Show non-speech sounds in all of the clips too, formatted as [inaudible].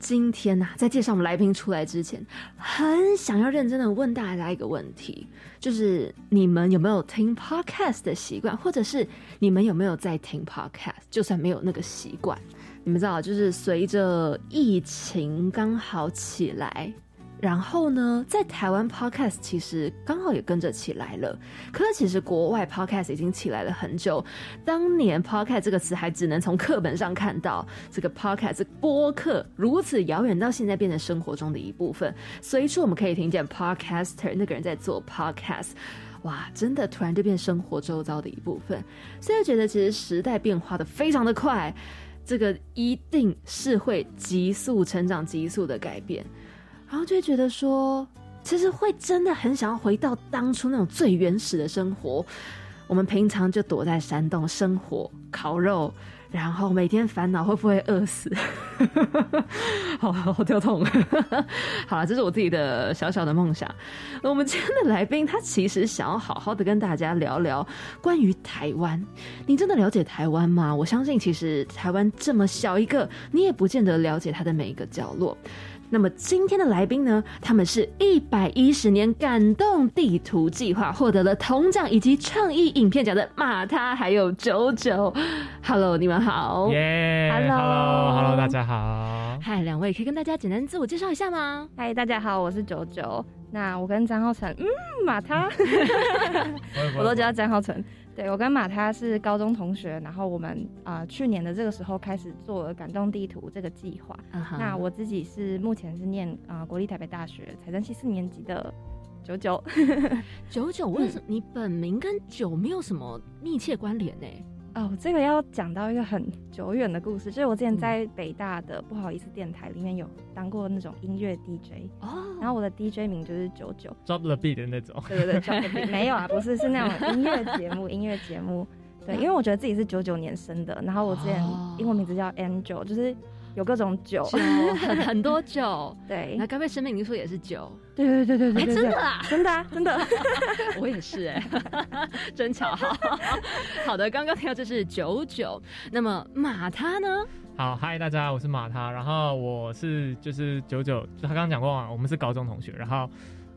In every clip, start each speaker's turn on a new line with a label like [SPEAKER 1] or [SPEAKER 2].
[SPEAKER 1] 今天呐、在介绍我们来宾出来之前，很想要认真的问大家一个问题，就是你们有没有听 podcast 的习惯，或者是你们有没有在听 podcast？就算没有那个习惯，你们知道，就是随着疫情刚好起来。然后呢，在台湾 podcast 其实刚好也跟着起来了，可是其实国外 podcast 已经起来了很久。当年 podcast 这个词还只能从课本上看到，这个 podcast 播客如此遥远，到现在变成生活中的一部分。随处我们可以听见 podcaster 那个人在做 podcast，哇，真的突然就变生活周遭的一部分。所以觉得其实时代变化的非常的快，这个一定是会急速成长、急速的改变。然后就会觉得说，其实会真的很想要回到当初那种最原始的生活。我们平常就躲在山洞生火、烤肉，然后每天烦恼会不会饿死，[laughs] 好好跳痛。[laughs] 好了，这是我自己的小小的梦想。我们今天的来宾，他其实想要好好的跟大家聊聊关于台湾。你真的了解台湾吗？我相信，其实台湾这么小一个，你也不见得了解它的每一个角落。那么今天的来宾呢？他们是一百一十年感动地图计划获得了铜奖以及创意影片奖的马他还有九九。Hello，你们好。
[SPEAKER 2] 耶
[SPEAKER 1] Hello
[SPEAKER 2] Hello，Hello，大家好。
[SPEAKER 1] 嗨，两位可以跟大家简单自我介绍一下吗？
[SPEAKER 3] 嗨，大家好，我是九九。那我跟张浩成，嗯，马他，[laughs] [laughs] 我都叫他张浩成。对我跟马他是高中同学，然后我们啊、呃去年的这个时候开始做了感动地图这个计划。那我自己是目前是念啊、呃国立台北大学财政系四年级的九九。
[SPEAKER 1] 九九，[laughs] 为什么你本名跟九没有什么密切关联呢？
[SPEAKER 3] 哦，这个要讲到一个很久远的故事，就是我之前在北大的不好意思电台里面有当过那种音乐 DJ，
[SPEAKER 1] 哦，
[SPEAKER 3] 然后我的 DJ 名就是九九。
[SPEAKER 2] Drop the beat 的那种。
[SPEAKER 3] 对对对 drop the beat，没有啊，不是，是那种音乐节目，[laughs] 音乐节目。对，因为我觉得自己是九九年生的，然后我之前
[SPEAKER 1] 哦
[SPEAKER 3] 英文名字叫 Angel，就是有各种酒。
[SPEAKER 1] 九很 [laughs] 很多酒，
[SPEAKER 3] 对
[SPEAKER 1] 那，咖啡生命灵数也是酒？
[SPEAKER 3] 对对对对对
[SPEAKER 1] 真的啊！
[SPEAKER 3] 真的啊，真的。[laughs]
[SPEAKER 1] 我也是哎、[laughs] 真巧。好好的，刚刚听到这是九九，那么马他呢？
[SPEAKER 2] 好，嗨，大家，我是马他，然后我是就是九九，就他刚刚讲过嘛，我们是高中同学，然后。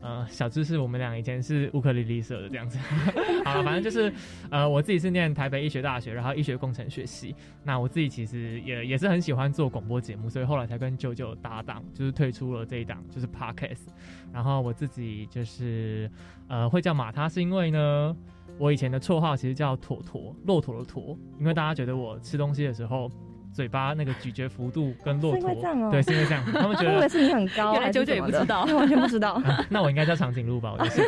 [SPEAKER 2] 呃，小知识，我们俩以前是乌克丽丽社的这样子。[laughs] 好了，反正就是，呃，我自己是念台北医学大学，然后医学工程学系。那我自己其实也也是很喜欢做广播节目，所以后来才跟九九搭档，就是推出了这一档就是 podcast。然后我自己就是呃会叫马他，是因为呢，我以前的绰号其实叫妥妥，骆驼的驼，因为大家觉得我吃东西的时候。嘴巴那个咀嚼幅度跟骆驼，
[SPEAKER 3] 这样哦
[SPEAKER 2] 对，是因为这样，他们觉
[SPEAKER 3] 我以为
[SPEAKER 2] 得，
[SPEAKER 3] 是你很高，
[SPEAKER 1] 原来九九也不知道
[SPEAKER 3] 完全不知道。[laughs]
[SPEAKER 2] 啊那我应该叫长颈鹿吧，我就是。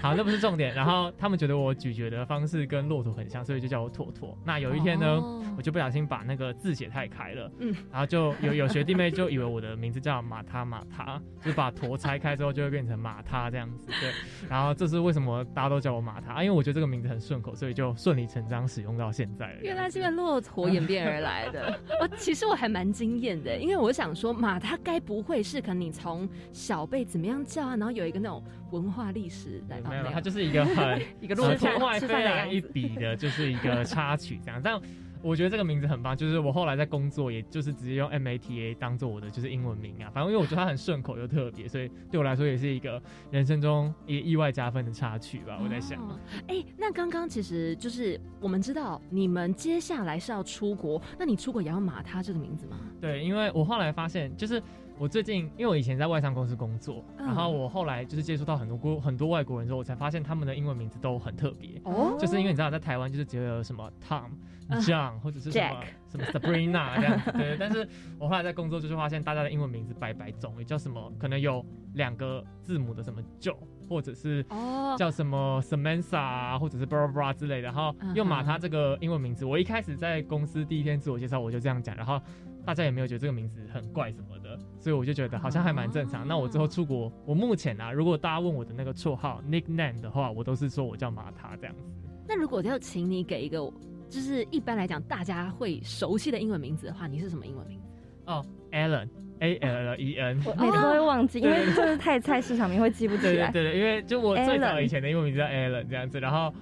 [SPEAKER 2] 好，那不是重点。然后他们觉得我咀嚼的方式跟骆驼很像，所以就叫我妥妥。那有一天呢，
[SPEAKER 1] 哦
[SPEAKER 2] 我就不小心把那个字写太开了，
[SPEAKER 1] 嗯
[SPEAKER 2] 嗯，然后就有有学弟妹就以为我的名字叫马他马他，就把驼拆开之后就会变成马他这样子，对。然后这是为什么大家都叫我马他，啊因为我觉得这个名字很顺口，所以就顺理成章使用到现在了。
[SPEAKER 1] 原来是因为骆驼演变而来的。哦，其实我还蛮惊艳的，因为我想说马它该不会是可能你从小辈怎么样叫啊，然后有一个那种文化历史来
[SPEAKER 2] 没有，
[SPEAKER 1] 它
[SPEAKER 2] 它就是一个很 [laughs]
[SPEAKER 1] 一个
[SPEAKER 2] 吃
[SPEAKER 1] 骆驼
[SPEAKER 2] 天外
[SPEAKER 3] 吃饭
[SPEAKER 2] 飞来一
[SPEAKER 3] 的样子
[SPEAKER 2] 笔的，就是一个插曲这样。但我觉得这个名字很棒，就是我后来在工作，也就是直接用 MATA 当做我的就是英文名啊。反正因为我觉得它很顺口又特别，所以对我来说也是一个人生中也意外加分的插曲吧。我在想，
[SPEAKER 1] 哦哎、那刚刚其实就是我们知道你们接下来是要出国，那你出国也要马他这个名字吗？
[SPEAKER 2] 对，因为我后来发现，就是我最近，因为我以前在外商公司工作，
[SPEAKER 1] 嗯
[SPEAKER 2] 然后我后来就是接触到很多国很多外国人之后，我才发现他们的英文名字都很特别。
[SPEAKER 1] 哦
[SPEAKER 2] 就是因为你知道，在台湾就是只有什么 Tom、
[SPEAKER 1] 嗯
[SPEAKER 2] John 或者是什么什么 Sabrina 这样子，对。但是我后来在工作就是发现，大家的英文名字白白种，也叫什么，可能有两个字母的什么 Joe，或者是
[SPEAKER 1] 哦，
[SPEAKER 2] 叫什么 Samantha 啊，或者是 blah blah blah 之类的。然后
[SPEAKER 1] 嗯哼
[SPEAKER 2] 用马他这个英文名字，我一开始在公司第一天自我介绍我就这样讲，然后大家也没有觉得这个名字很怪什么的，所以我就觉得好像还蛮正常。那我之后出国，我目前啊，如果大家问我的那个绰号 nickname 的话，我都是说我叫马塔这样子。
[SPEAKER 1] 那如果要请你给一个，就是一般来讲大家会熟悉的英文名字的话，你是什么英文名字？
[SPEAKER 2] 哦，Allen。A L E N，
[SPEAKER 3] 我每次都会忘记，因为就是太菜市场名会记不起
[SPEAKER 2] 来。对对对，因为就我最早以前的英文名字叫 Allen 这样子，然后，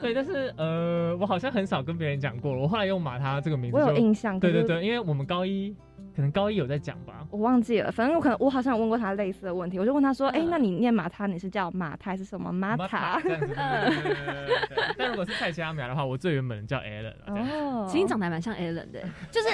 [SPEAKER 2] 对，但是呃，我好像很少跟别人讲过了。我后来用马他这个名字，
[SPEAKER 3] 我有印象。
[SPEAKER 2] 对对对，因为我们高一。可能高一有在讲吧，
[SPEAKER 3] 我忘记了。反正我可能我好像有问过他类似的问题，我就问他说：“哎，那你念马他，你是叫马他还是什么马塔？”
[SPEAKER 2] 但如果是蔡佳苗的话，我最原本叫 Allen。[laughs]
[SPEAKER 1] 哦，其实长得还蛮像 Allen 的，就是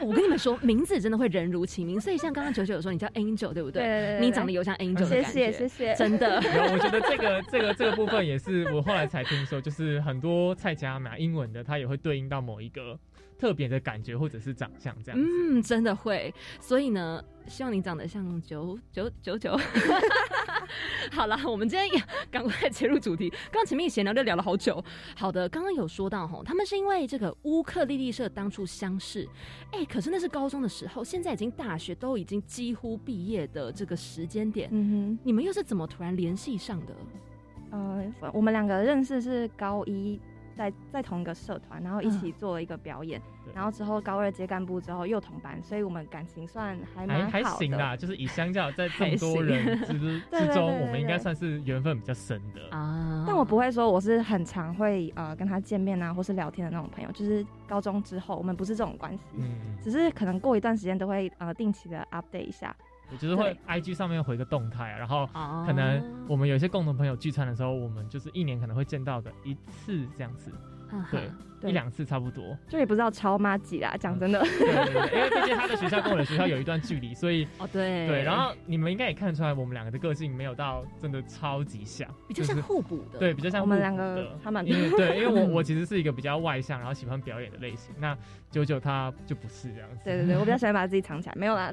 [SPEAKER 1] 我跟你们说，名字真的会人如其名。所以像刚刚九九有说你叫 Angel，对不对？
[SPEAKER 3] 对
[SPEAKER 1] 你长得有像 Angel 的
[SPEAKER 3] 感觉。谢谢谢谢，
[SPEAKER 1] 真的。
[SPEAKER 2] 我觉得这个这个这个部分也是我后来才听说，就是很多蔡佳苗英文的，它也会对应到某一个。特别的感觉或者是长相这样，
[SPEAKER 1] 嗯，真的会。所以呢，希望你长得像九九九九。[laughs] 好了，我们今天也赶快切入主题。刚刚前面闲聊就聊了好久。好的，刚刚有说到哈，他们是因为这个乌克丽丽社当初相识，哎，可是那是高中的时候，现在已经大学都已经几乎毕业的这个时间点，嗯哼，你们又是怎么突然联系上的？
[SPEAKER 3] 呃，我们两个认识是高一。在在同一个社团，然后一起做了一个表演，然后之后高二接干部之后又同班，所以我们感情算还蛮
[SPEAKER 2] 还行
[SPEAKER 3] 啦，
[SPEAKER 2] 就是以相较在 [laughs] 这么多人 [laughs] 之之中，我们应该算是缘分比较深的
[SPEAKER 3] 啊。但我不会说我是很常会呃跟他见面啊，或是聊天的那种朋友，就是高中之后我们不是这种关系，嗯，只是可能过一段时间都会呃定期的 update 一下。
[SPEAKER 2] 我就是会 I G 上面回个动态，然后可能我们有些共同朋友聚餐的时候，我们就是一年可能会见到的一次这样子。对，一两次差不多，
[SPEAKER 3] 就也不知道超妈几啦。讲真的，
[SPEAKER 2] 对对对，因为毕竟他的学校跟我的学校有一段距离，所以 [laughs]
[SPEAKER 1] 哦对
[SPEAKER 2] 对，然后你们应该也看得出来，我们两个的个性没有到真的超级像，
[SPEAKER 1] 比较像互补的，
[SPEAKER 2] 对，比较像
[SPEAKER 3] 我们两个他蛮
[SPEAKER 2] 对，[laughs] 因为我我其实是一个比较外向，然后喜欢表演的类型，那九九他就不是这样子。
[SPEAKER 3] 对对对，[laughs] 我比较喜欢把自己藏起来，没有啦。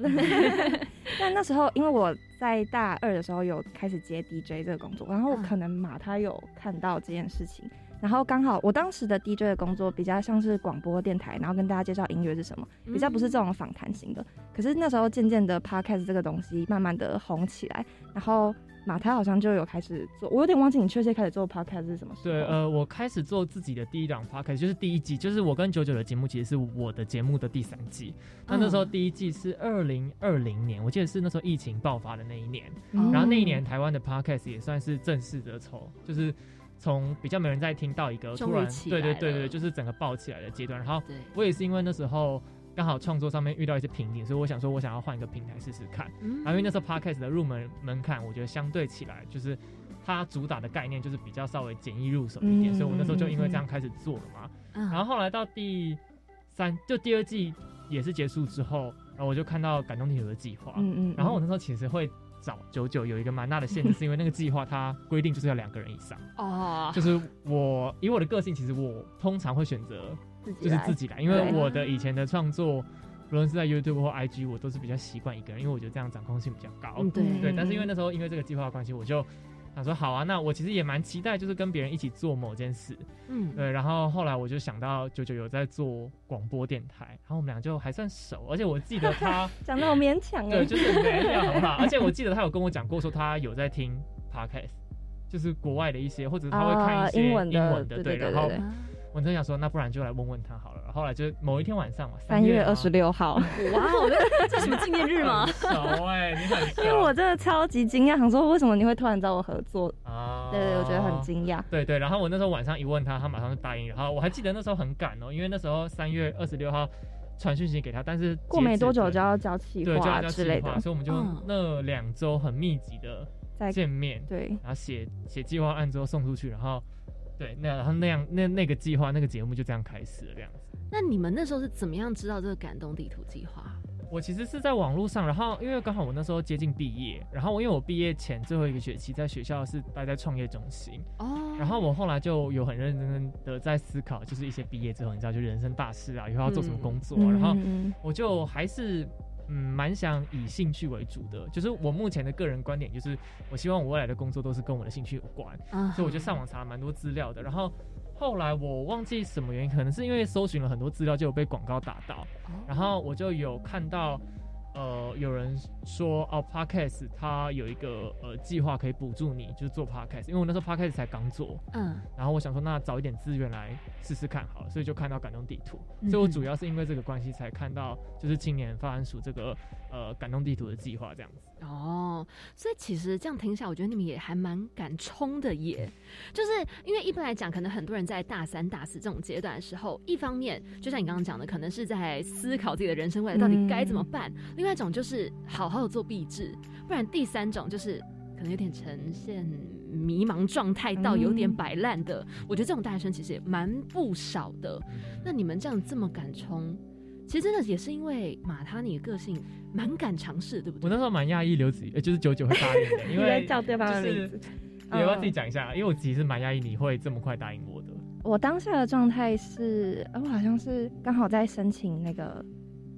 [SPEAKER 3] 但那时候因为我在大二的时候有开始接 DJ 这个工作，然后可能马他有看到这件事情。然后刚好我当时的 DJ 的工作比较像是广播电台，然后跟大家介绍音乐是什么，比较不是这种访谈型的。可是那时候渐渐的 Podcast 这个东西慢慢的红起来，然后马台好像就有开始做，我有点忘记你确切开始做 Podcast 是什么时候。
[SPEAKER 2] 对，呃，我开始做自己的第一档 Podcast 就是第一季，就是我跟九九的节目其实是我的节目的第三季。那那时候第一季是二零二零年，我记得是那时候疫情爆发的那一年，然后那一年台湾的 Podcast 也算是正式的筹，就是。从比较没人在听到一个突然，对对对对，就是整个爆起来的阶段。然后我也是因为那时候刚好创作上面遇到一些瓶颈，所以我想说我想要换一个平台试试看。然后因为那时候 podcast 的入门门槛，我觉得相对起来就是它主打的概念就是比较稍微简易入手一点，所以我那时候就因为这样开始做了嘛。然后后来到第三就第二季也是结束之后，然后我就看到感动地球的计划。嗯嗯。然后我那时候其实会。找九九有一个蛮大的限制，是因为那个计划它规定就是要两个人以上 [laughs] 哦。就是我以我的个性，其实我通常会选择就是自己来，因为我的以前的创作，无论是在 YouTube 或 IG，我都是比较习惯一个人，因为我觉得这样掌控性比较高。
[SPEAKER 1] 对
[SPEAKER 2] 对。但是因为那时候因为这个计划的关系，我就。他说好啊，那我其实也蛮期待，就是跟别人一起做某件事，嗯，对。然后后来我就想到九九有在做广播电台，然后我们俩就还算熟，而且我记得他 [laughs]
[SPEAKER 3] 讲的好勉强
[SPEAKER 2] 对，就是没有很好。而且我记得他有跟我讲过，说他有在听 podcast，就是国外的一些，或者他会看一些英文的，对，然后。我真想说，那不然就来问问他好了。后来就是某一天晚上嘛，
[SPEAKER 3] 三月二十六号，
[SPEAKER 1] 哇，这什么纪念日吗？
[SPEAKER 2] 熟哎，你很
[SPEAKER 3] 因为我真的超级惊讶，想说为什么你会突然找我合作啊？对对，我觉得很惊讶。
[SPEAKER 2] 对对，然后我那时候晚上一问他，他马上就答应。然后我还记得那时候很赶哦，因为那时候三月二十六号传讯息给他，但是
[SPEAKER 3] 过没多久就要交企
[SPEAKER 2] 划
[SPEAKER 3] 之类的，
[SPEAKER 2] 所以我们就那两周很密集的在见面，
[SPEAKER 3] 对，
[SPEAKER 2] 然后写写计划案之后送出去，然后。对，那然后那样那那个计划那个节目就这样开始了，这样子。
[SPEAKER 1] 那你们那时候是怎么样知道这个感动地图计划？
[SPEAKER 2] 我其实是在网络上，然后因为刚好我那时候接近毕业，然后我因为我毕业前最后一个学期在学校是待在创业中心哦，然后我后来就有很认真的在思考，就是一些毕业之后你知道就人生大事啊，以后要做什么工作，然后我就还是。嗯，蛮想以兴趣为主的，就是我目前的个人观点，就是我希望我未来的工作都是跟我的兴趣有关，所以我就上网查了蛮多资料的。然后后来我忘记什么原因，可能是因为搜寻了很多资料，就有被广告打到，然后我就有看到。呃，有人说哦，Podcast 它有一个呃计划可以补助你，就是做 Podcast，因为我那时候 Podcast 才刚做，嗯，然后我想说那找一点资源来试试看好了，所以就看到感动地图，所以我主要是因为这个关系才看到就是青年发展署这个呃感动地图的计划这样子。
[SPEAKER 1] 哦，所以其实这样听下，我觉得你们也还蛮敢冲的耶，就是因为一般来讲，可能很多人在大三、大四这种阶段的时候，一方面就像你刚刚讲的，可能是在思考自己的人生未来到底该怎么办。另外一种就是好好的做壁纸，不然第三种就是可能有点呈现迷茫状态到有点摆烂的。我觉得这种大学生其实也蛮不少的。那你们这样这么敢冲，其实真的也是因为马他你的个性蛮敢尝试，对不对？
[SPEAKER 2] 我那时候蛮讶异刘子，呃，就是九九会答应的，[laughs] 因为
[SPEAKER 3] 叫对方的名字。
[SPEAKER 2] 你要不要自己讲一下？因为我其实蛮讶异你会这么快答应我的。
[SPEAKER 3] 我当下的状态是，呃，我好像是刚好在申请那个。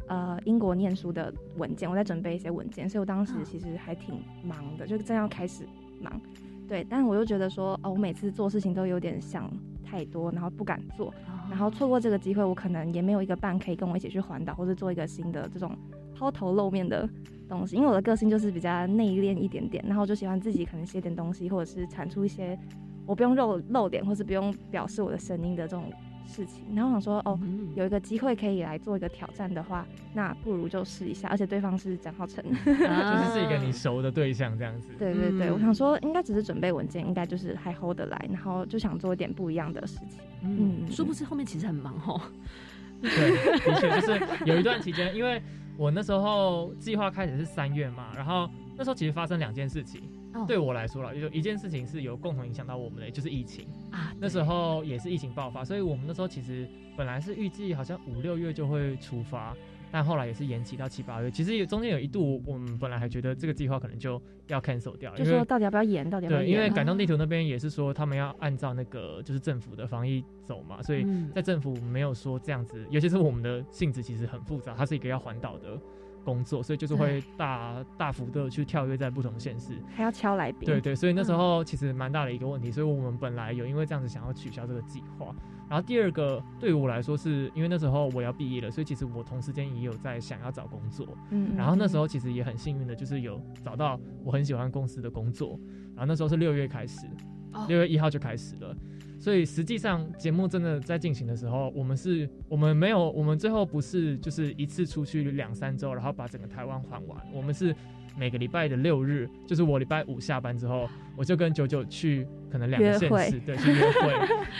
[SPEAKER 3] 呃，英国念书的文件，我在准备一些文件，所以我当时其实还挺忙的，就正要开始忙。对，但我又觉得说，哦，我每次做事情都有点想太多，然后不敢做，然后错过这个机会，我可能也没有一个伴可以跟我一起去环岛，或者做一个新的这种抛头露面的东西。因为我的个性就是比较内敛一点点，然后我就喜欢自己可能写点东西，或者是产出一些我不用露露脸，或是不用表示我的声音的这种。事情，然后想说，哦，有一个机会可以来做一个挑战的话，那不如就试一下。而且对方是蒋浩成，[laughs]
[SPEAKER 2] 就是是一个你熟的对象，这样子。
[SPEAKER 3] 对对对，我想说，应该只是准备文件，应该就是还 hold 得来，然后就想做一点不一样的事情。
[SPEAKER 1] 嗯，殊不知后面其实很忙哦。
[SPEAKER 2] 对，的确就是有一段期间，因为我那时候计划开始是三月嘛，然后那时候其实发生两件事情。对我来说了，就一件事情是有共同影响到我们的，就是疫情啊。那时候也是疫情爆发，所以我们那时候其实本来是预计好像五六月就会出发，但后来也是延期到七八月。其实有中间有一度，我们本来还觉得这个计划可能就要 cancel 掉，
[SPEAKER 3] 就说到底要不要延？到底要不要
[SPEAKER 2] 对，因为感动地图那边也是说他们要按照那个就是政府的防疫走嘛，所以在政府没有说这样子，尤其是我们的性质其实很复杂，它是一个要环岛的。工作，所以就是会大大幅的去跳跃在不同县市，
[SPEAKER 3] 还要敲来宾。
[SPEAKER 2] 对对，所以那时候其实蛮大的一个问题，所以我们本来有因为这样子想要取消这个计划。然后第二个对于我来说，是因为那时候我要毕业了，所以其实我同时间也有在想要找工作。嗯。然后那时候其实也很幸运的，就是有找到我很喜欢公司的工作。然后那时候是六月开始，六月一号就开始了。所以实际上节目真的在进行的时候，我们是，我们没有，我们最后不是就是一次出去两三周，然后把整个台湾环完。我们是每个礼拜的六日，就是我礼拜五下班之后，我就跟九九去可能两个县市，[laughs] 对，去约会。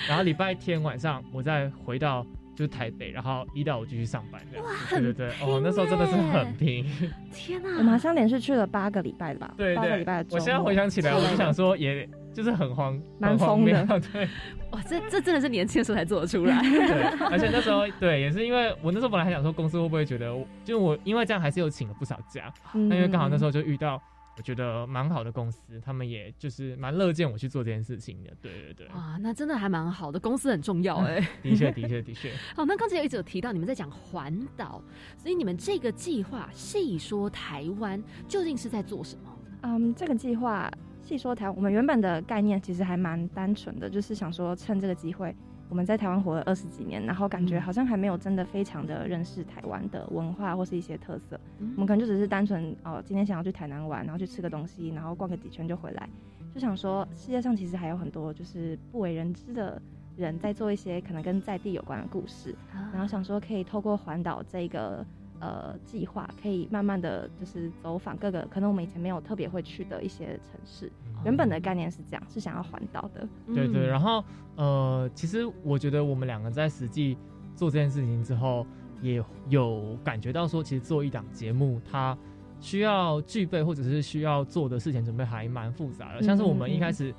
[SPEAKER 2] 然后礼拜天晚上我再回到就是台北，然后一到五继续上班。哇，对对对，哦，那时候真的是很拼。
[SPEAKER 1] 天哪，
[SPEAKER 3] 我马上连续去了八个礼拜吧？
[SPEAKER 2] 对，
[SPEAKER 3] 八个礼拜。
[SPEAKER 2] 我现在回想起来，我就想说也。就是很慌，
[SPEAKER 3] 蛮疯的，
[SPEAKER 2] 对，
[SPEAKER 1] 哇，这这真的是年轻的时候才做得出来，[laughs]
[SPEAKER 2] 对，而且那时候对，也是因为我那时候本来还想说公司会不会觉得，就我因为这样还是有请了不少假，那因为刚好那时候就遇到我觉得蛮好的公司，他们也就是蛮乐见我去做这件事情的，对对对，
[SPEAKER 1] 啊，那真的还蛮好的，公司很重要 [laughs] 哎，
[SPEAKER 2] 的确的确的确，
[SPEAKER 1] 好，那刚才有一直有提到你们在讲环岛，所以你们这个计划细说台湾究竟是在做什么？
[SPEAKER 3] 嗯，这个计划。细说台，我们原本的概念其实还蛮单纯的，就是想说趁这个机会，我们在台湾活了二十几年，然后感觉好像还没有真的非常的认识台湾的文化或是一些特色。我们可能就只是单纯哦，今天想要去台南玩，然后去吃个东西，然后逛个几圈就回来，就想说世界上其实还有很多就是不为人知的人在做一些可能跟在地有关的故事，然后想说可以透过环岛这个。呃，计划可以慢慢的就是走访各个可能我们以前没有特别会去的一些城市。原本的概念是这样，是想要环岛的。
[SPEAKER 2] 对对，然后呃，其实我觉得我们两个在实际做这件事情之后，也有感觉到说，其实做一档节目，它需要具备或者是需要做的事前准备还蛮复杂的。像是我们一开始，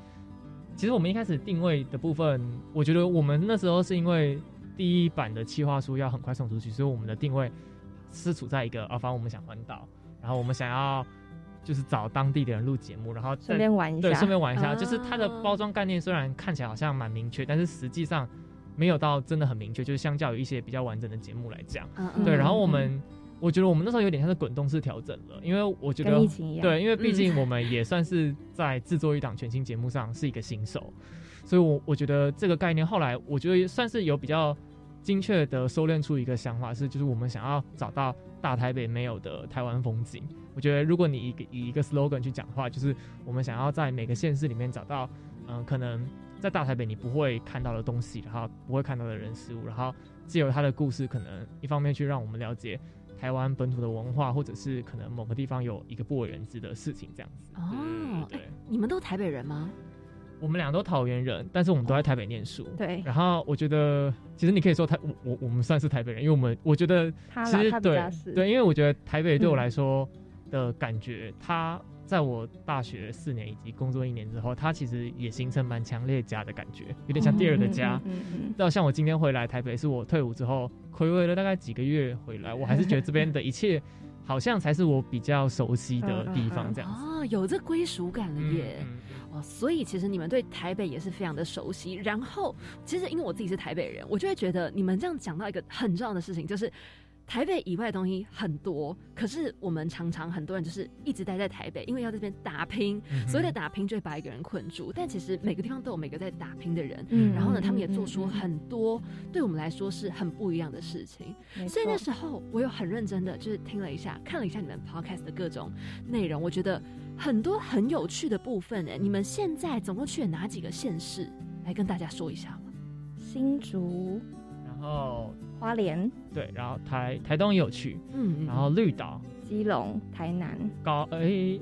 [SPEAKER 2] 其实我们一开始定位的部分，我觉得我们那时候是因为第一版的企划书要很快送出去，所以我们的定位。是处在一个啊，反正我们想环岛，然后我们想要就是找当地的人录节目，然后
[SPEAKER 3] 顺便玩一
[SPEAKER 2] 下，对，顺便玩一下。就是它的包装概念虽然看起来好像蛮明确，但是实际上没有到真的很明确。就是相较于一些比较完整的节目来讲，对。然后我们我觉得我们那时候有点像是滚动式调整了，因为我觉得对，因为毕竟我们也算是在制作一档全新节目上是一个新手。所以我我觉得这个概念后来我觉得算是有比较精确的收敛出一个想法，是就是我们想要找到大台北没有的台湾风景。我觉得如果你以以一个 slogan 去讲话，就是我们想要在每个县市里面找到，嗯，可能在大台北你不会看到的东西，然后不会看到的人事物，然后借由他的故事，可能一方面去让我们了解。台湾本土的文化，或者是可能某个地方有一个不为人知的事情，这样子。哦，对，
[SPEAKER 1] 你们都台北人吗？
[SPEAKER 2] 我们俩都桃园人，但是我们都在台北念书。
[SPEAKER 3] 对。
[SPEAKER 2] 然后我觉得，其实你可以说台，我我我们算是台北人，因为我们我觉得，
[SPEAKER 3] 其实
[SPEAKER 2] 对对，因为我觉得台北对我来说的感觉，它。在我大学四年以及工作一年之后，它其实也形成蛮强烈家的感觉，有点像第二个家。嗯到像我今天回来台北，是我退伍之后回味了大概几个月回来，我还是觉得这边的一切好像才是我比较熟悉的地方，这样子。
[SPEAKER 1] 哦，有这归属感了耶！所以其实你们对台北也是非常的熟悉。然后，其实因为我自己是台北人，我就会觉得你们这样讲到一个很重要的事情，就是。台北以外的东西很多，可是我们常常很多人就是一直待在台北，因为要在这边打拼。所谓的打拼，就会把一个人困住。但其实每个地方都有每个在打拼的人，嗯然后呢，他们也做出很多对我们来说是很不一样的事情。所以那时候我有很认真的就是听了一下，看了一下你们 podcast 的各种内容，我觉得很多很有趣的部分。哎，你们现在总共去了哪几个县市？来跟大家说一下吧。
[SPEAKER 3] 新竹，
[SPEAKER 2] 然后。
[SPEAKER 3] 花莲。
[SPEAKER 2] 对，然后台台东也有去，嗯，然后绿岛、
[SPEAKER 3] 基隆、台南、
[SPEAKER 2] 高诶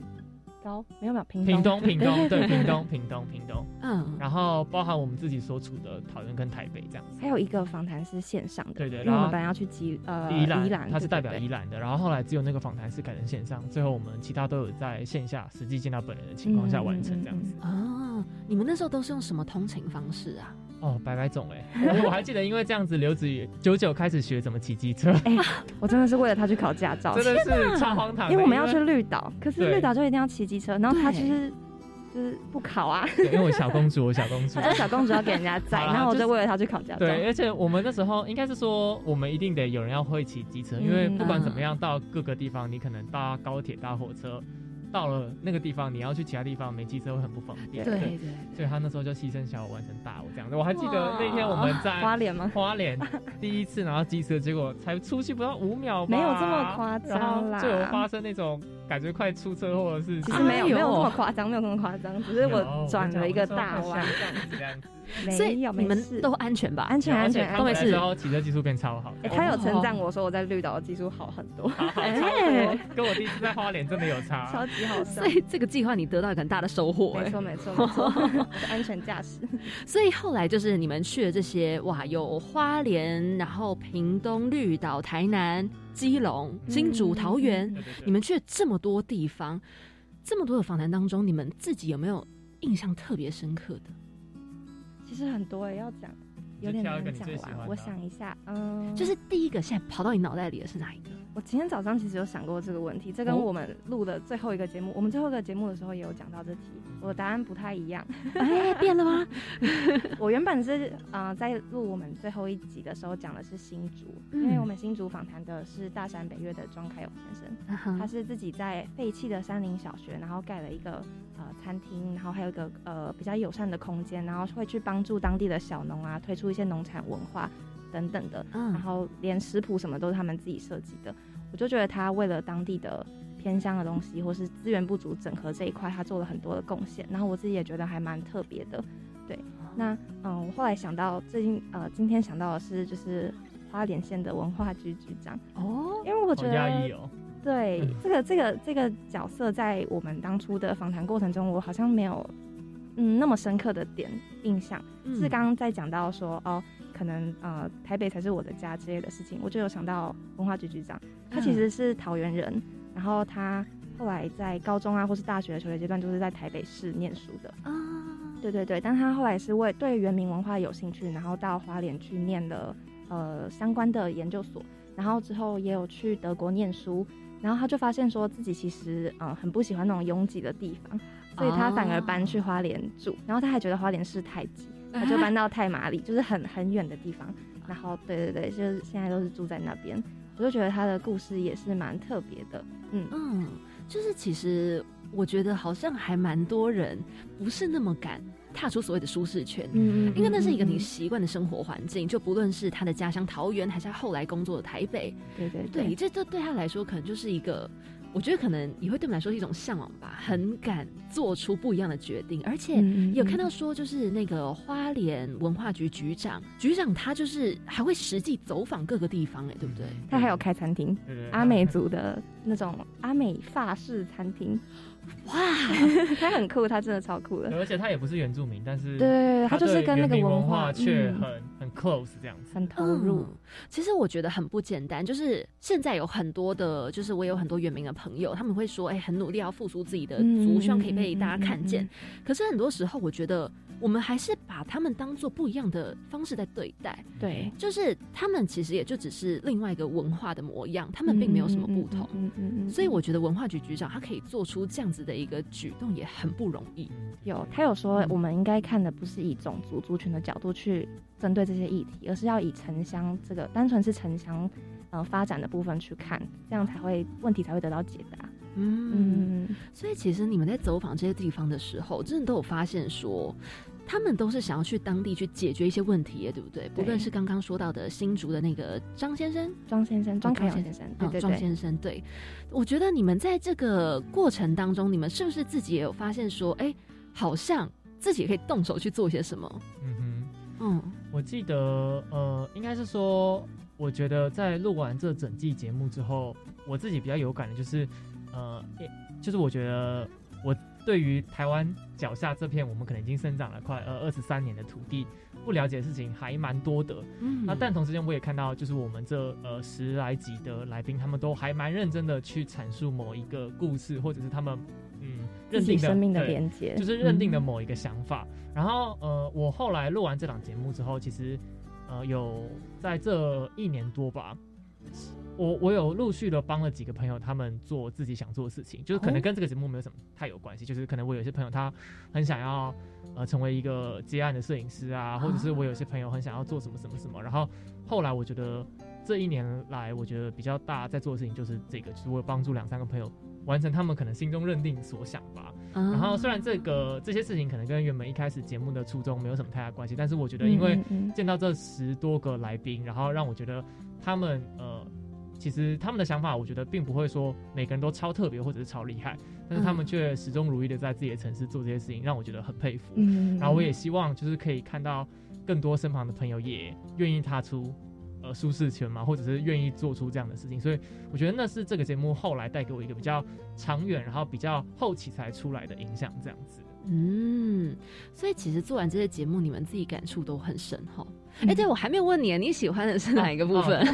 [SPEAKER 3] 高没有没有
[SPEAKER 2] 屏屏东屏东对 [laughs] 屏东屏东屏东，嗯，然后包含我们自己所处的桃园跟台北这样子，
[SPEAKER 3] 还有一个访谈是线上的，
[SPEAKER 2] 对对，
[SPEAKER 3] 因为我们本来要去基呃
[SPEAKER 2] 宜
[SPEAKER 3] 兰，
[SPEAKER 2] 他是代表宜兰的，然后后来只有那个访谈是改成线上，最后我们其他都有在线下实际见到本人的情况下完成这样子。
[SPEAKER 1] 哦，你们那时候都是用什么通勤方式啊？
[SPEAKER 2] 哦，白白种哎！我还记得，因为这样子，刘子宇九九开始学怎么骑机车。[laughs]
[SPEAKER 3] 哎，我真的是为了他去考驾照，
[SPEAKER 2] 真的是超荒唐。
[SPEAKER 3] 因为我们要去绿岛，可是绿岛就一定要骑机车，然后他就是就是不考啊。[laughs]
[SPEAKER 2] 因为我小公主，我小公主，[laughs]
[SPEAKER 3] 小公主要给人家 [laughs] 载，然后我就为了他去考驾照。
[SPEAKER 2] 对，而且我们那时候应该是说，我们一定得有人要会骑机车，因为不管怎么样，到各个地方，你可能搭高铁、搭火车。到了那个地方，你要去其他地方没机车会很不方便。
[SPEAKER 1] 对对，
[SPEAKER 2] 所以他那时候就牺牲小我完成大我这样子。我还记得那天我们在
[SPEAKER 3] 花莲吗？
[SPEAKER 2] 花莲第一次拿到机车，结果才出去不到五秒，
[SPEAKER 3] 没有这么夸张啦。
[SPEAKER 2] 就有发生那种感觉快出车祸的事情。
[SPEAKER 3] 其实没有没有这么夸张，没有这么夸张，只是我转了一个大弯这样子。这样子。
[SPEAKER 1] 所以你们都安全吧？
[SPEAKER 3] 安全安全，
[SPEAKER 2] 都没事。然后骑车技术变超好。
[SPEAKER 3] 哎，他有称赞我说我在绿岛的技术好很 [laughs] 多。
[SPEAKER 2] 哎，跟我第一次在花莲真的有差，
[SPEAKER 3] 超级好。
[SPEAKER 1] 所以这个计划你得到很大的收获。
[SPEAKER 3] 没错没错 [laughs] 没错，安全驾驶。
[SPEAKER 1] 所以后来就是你们去了这些哇，有花莲，然后屏东、绿岛、台南、基隆、新竹、桃园，你们去了这么多地方，这么多的访谈当中，你们自己有没有印象特别深刻的？
[SPEAKER 3] 其实很多要讲，有点难讲完。我想一下，嗯，
[SPEAKER 1] 就是第一个现在跑到你脑袋里的是哪一个？
[SPEAKER 3] 我今天早上其实有想过这个问题，这跟我们录的最后一个节目，我们最后一个节目的时候也有讲到这题，我的答案不太一样。[laughs]
[SPEAKER 1] 哎，变了吗？[laughs]
[SPEAKER 3] 我原本是啊，在录我们最后一集的时候讲的是新竹，因为我们新竹访谈的是大山北岳的庄开勇先生，他是自己在废弃的山林小学，然后盖了一个呃餐厅，然后还有一个呃比较友善的空间，然后会去帮助当地的小农啊，推出一些农产文化。等等的，嗯然后连食谱什么都是他们自己设计的，我就觉得他为了当地的偏乡的东西，或是资源不足整合这一块，他做了很多的贡献。然后我自己也觉得还蛮特别的。对，那嗯，我后来想到最近呃，今天想到的是就是花莲县的文化局局长哦，因为我觉得对这个这个这个角色在我们当初的访谈过程中，我好像没有嗯那么深刻的点印象，是刚刚在讲到说哦。可能呃台北才是我的家之类的事情，我就有想到文化局局长，他其实是桃园人，然后他后来在高中啊或是大学的求学阶段，就是在台北市念书的啊，对对对，但他后来是为对原民文化有兴趣，然后到花莲去念了呃相关的研究所，然后之后也有去德国念书，然后他就发现说自己其实呃很不喜欢那种拥挤的地方，所以他反而搬去花莲住，然后他还觉得花莲市太挤。他就搬到太马里，就是很很远的地方。然后，对对对，就是现在都是住在那边。我就觉得他的故事也是蛮特别的。嗯
[SPEAKER 1] 嗯，就是其实我觉得好像还蛮多人不是那么敢踏出所谓的舒适圈，
[SPEAKER 3] 嗯
[SPEAKER 1] 因为那是一个你习惯的生活环境，就不论是他的家乡桃园，还是他后来工作的台北，
[SPEAKER 3] 对对
[SPEAKER 1] 对，这这对他来说可能就是一个。我觉得可能也会对我们来说是一种向往吧，很敢做出不一样的决定，而且有看到说，就是那个花莲文化局局长，局长他就是还会实际走访各个地方，哎，对不对？
[SPEAKER 3] 他还有开餐厅，阿美族的那种阿美法式餐厅。哇，[laughs] 他很酷，他真的超酷的。
[SPEAKER 2] 而且他也不是原住民，但是
[SPEAKER 3] 对他就是跟那个
[SPEAKER 2] 文
[SPEAKER 3] 化
[SPEAKER 2] 却很很 close 这样子，
[SPEAKER 3] 很投入。
[SPEAKER 1] 其实我觉得很不简单，就是现在有很多的，就是我有很多原民的朋友，他们会说，哎，很努力要复苏自己的族，希望可以被大家看见。可是很多时候，我觉得。我们还是把他们当做不一样的方式在对待，
[SPEAKER 3] 对，
[SPEAKER 1] 就是他们其实也就只是另外一个文化的模样，他们并没有什么不同，嗯嗯嗯，所以我觉得文化局局长他可以做出这样子的一个举动也很不容易。
[SPEAKER 3] 有他有说，我们应该看的不是以种族族群的角度去针对这些议题，而是要以城乡这个单纯是城乡呃发展的部分去看，这样才会问题才会得到解答。
[SPEAKER 1] 嗯，所以其实你们在走访这些地方的时候，真的都有发现说，他们都是想要去当地去解决一些问题，对不对？不论是刚刚说到的新竹的那个张先生，
[SPEAKER 3] 庄先生，庄凯先生，对对
[SPEAKER 1] 庄先生，对，我觉得你们在这个过程当中，你们是不是自己也有发现说，哎，好像自己也可以动手去做些什么？嗯
[SPEAKER 2] 哼，嗯，我记得，呃，应该是说，我觉得在录完这整季节目之后，我自己比较有感的就是。呃，就是我觉得我对于台湾脚下这片我们可能已经生长了快呃二十三年的土地，不了解的事情还蛮多的。嗯，那但同时间我也看到，就是我们这呃十来集的来宾，他们都还蛮认真的去阐述某一个故事，或者是他们嗯认定的
[SPEAKER 3] 生命的连接，
[SPEAKER 2] 就是认定的某一个想法。然后呃，我后来录完这档节目之后，其实呃有在这一年多吧。我我有陆续的帮了几个朋友，他们做自己想做的事情，就是可能跟这个节目没有什么太有关系，就是可能我有些朋友他很想要呃成为一个接案的摄影师啊，或者是我有些朋友很想要做什么什么什么，然后后来我觉得这一年来我觉得比较大在做的事情就是这个，就是我有帮助两三个朋友完成他们可能心中认定所想吧。然后虽然这个这些事情可能跟原本一开始节目的初衷没有什么太大关系，但是我觉得因为见到这十多个来宾，然后让我觉得他们呃。其实他们的想法，我觉得并不会说每个人都超特别或者是超厉害，但是他们却始终如一的在自己的城市做这些事情，让我觉得很佩服。嗯，然后我也希望就是可以看到更多身旁的朋友也愿意踏出呃舒适圈嘛，或者是愿意做出这样的事情。所以我觉得那是这个节目后来带给我一个比较长远，然后比较后期才出来的影响，这样子。
[SPEAKER 1] 嗯，所以其实做完这些节目，你们自己感触都很深哈。哎，对我还没有问你，你喜欢的是哪一个部分？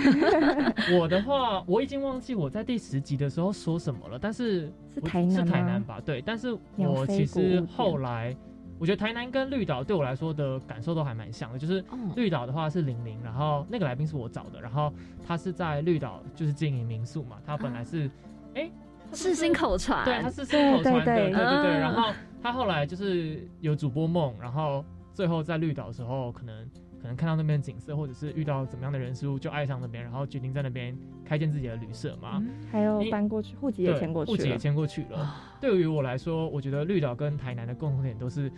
[SPEAKER 1] [laughs]
[SPEAKER 2] 我的话，我已经忘记我在第十集的时候说什么了，但是
[SPEAKER 3] 是台南
[SPEAKER 2] 是台南吧？对，但是我其实后来，我觉得台南跟绿岛对我来说的感受都还蛮像的。就是绿岛的话是玲玲，然后那个来宾是我找的，然后他是在绿岛就是经营民宿嘛，他本来是哎
[SPEAKER 1] 是新口传，
[SPEAKER 2] 对，他是新口传的，对对对，然后他后来就是有主播梦，然后最后在绿岛的时候可能。可能看到那边景色，或者是遇到怎么样的人事物，就爱上那边，然后决定在那边开建自己的旅社嘛。
[SPEAKER 3] 还有搬过去，户籍也迁过去，
[SPEAKER 2] 户籍也迁过去了。对于我来说，我觉得绿岛跟台南的共同点都是，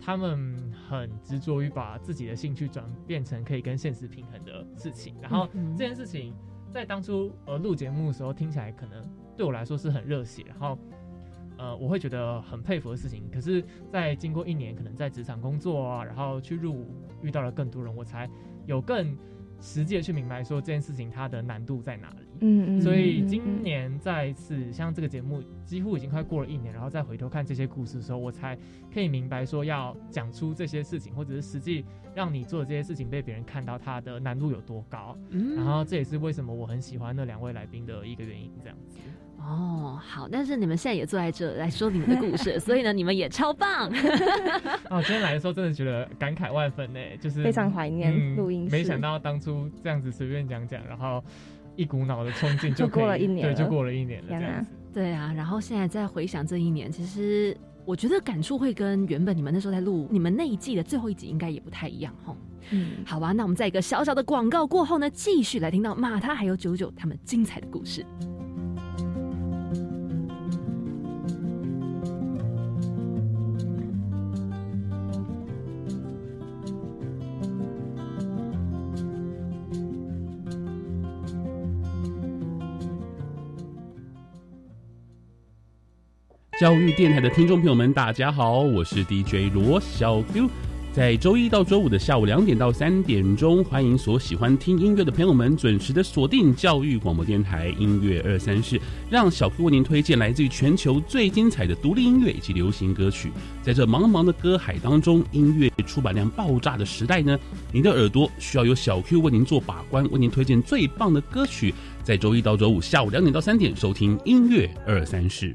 [SPEAKER 2] 他们很执着于把自己的兴趣转变成可以跟现实平衡的事情。然后这件事情在当初呃录节目的时候，听起来可能对我来说是很热血，然后。呃，我会觉得很佩服的事情，可是，在经过一年，可能在职场工作啊，然后去入伍，遇到了更多人，我才有更实际的去明白说这件事情它的难度在哪里。嗯嗯。所以今年再次像这个节目，几乎已经快过了一年，然后再回头看这些故事的时候，我才可以明白说要讲出这些事情，或者是实际让你做的这些事情被别人看到，它的难度有多高。嗯。然后这也是为什么我很喜欢那两位来宾的一个原因，这样子。
[SPEAKER 1] 哦，好，但是你们现在也坐在这来说你们的故事，所以呢，你们也超棒。[laughs]
[SPEAKER 2] 哦，今天来的时候真的觉得感慨万分呢，就是
[SPEAKER 3] 非常怀念录音
[SPEAKER 2] 没想到当初这样子随便讲讲，然后一股脑的冲进就
[SPEAKER 3] 过了一年，
[SPEAKER 2] 对，就过了一年了，这样子。
[SPEAKER 1] 对啊，然后现在再回想这一年，其实我觉得感触会跟原本你们那时候在录你们那一季的最后一集应该也不太一样哈。嗯，好吧，那我们在一个小小的广告过后呢，继续来听到马他还有九九他们精彩的故事。
[SPEAKER 4] 教育电台的听众朋友们，大家好，我是 DJ 罗小 Q。在周一到周五的下午两点到三点钟，欢迎所喜欢听音乐的朋友们准时的锁定教育广播电台音乐二三室，让小 Q 为您推荐来自于全球最精彩的独立音乐以及流行歌曲。在这茫茫的歌海当中，音乐出版量爆炸的时代呢，您的耳朵需要有小 Q 为您做把关，为您推荐最棒的歌曲。在周一到周五下午两点到三点，收听音乐二三室。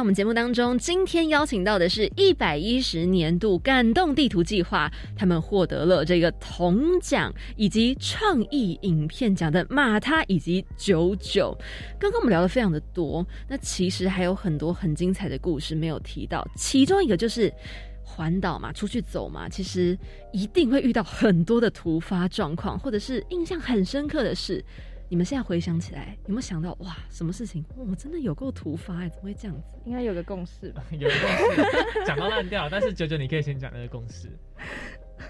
[SPEAKER 1] 到我们节目当中，今天邀请到的是一百一十年度感动地图计划，他们获得了这个铜奖以及创意影片奖的马他以及九九。刚刚我们聊的非常的多，那其实还有很多很精彩的故事没有提到，其中一个就是环岛嘛，出去走嘛，其实一定会遇到很多的突发状况，或者是印象很深刻的事。你们现在回想起来，有没有想到哇，什么事情？我真的有够突发哎，怎么会这样子？
[SPEAKER 3] 应该有个共识吧？[laughs]
[SPEAKER 2] 有个共识，讲到烂掉。但是九九，你可以先讲那个共识，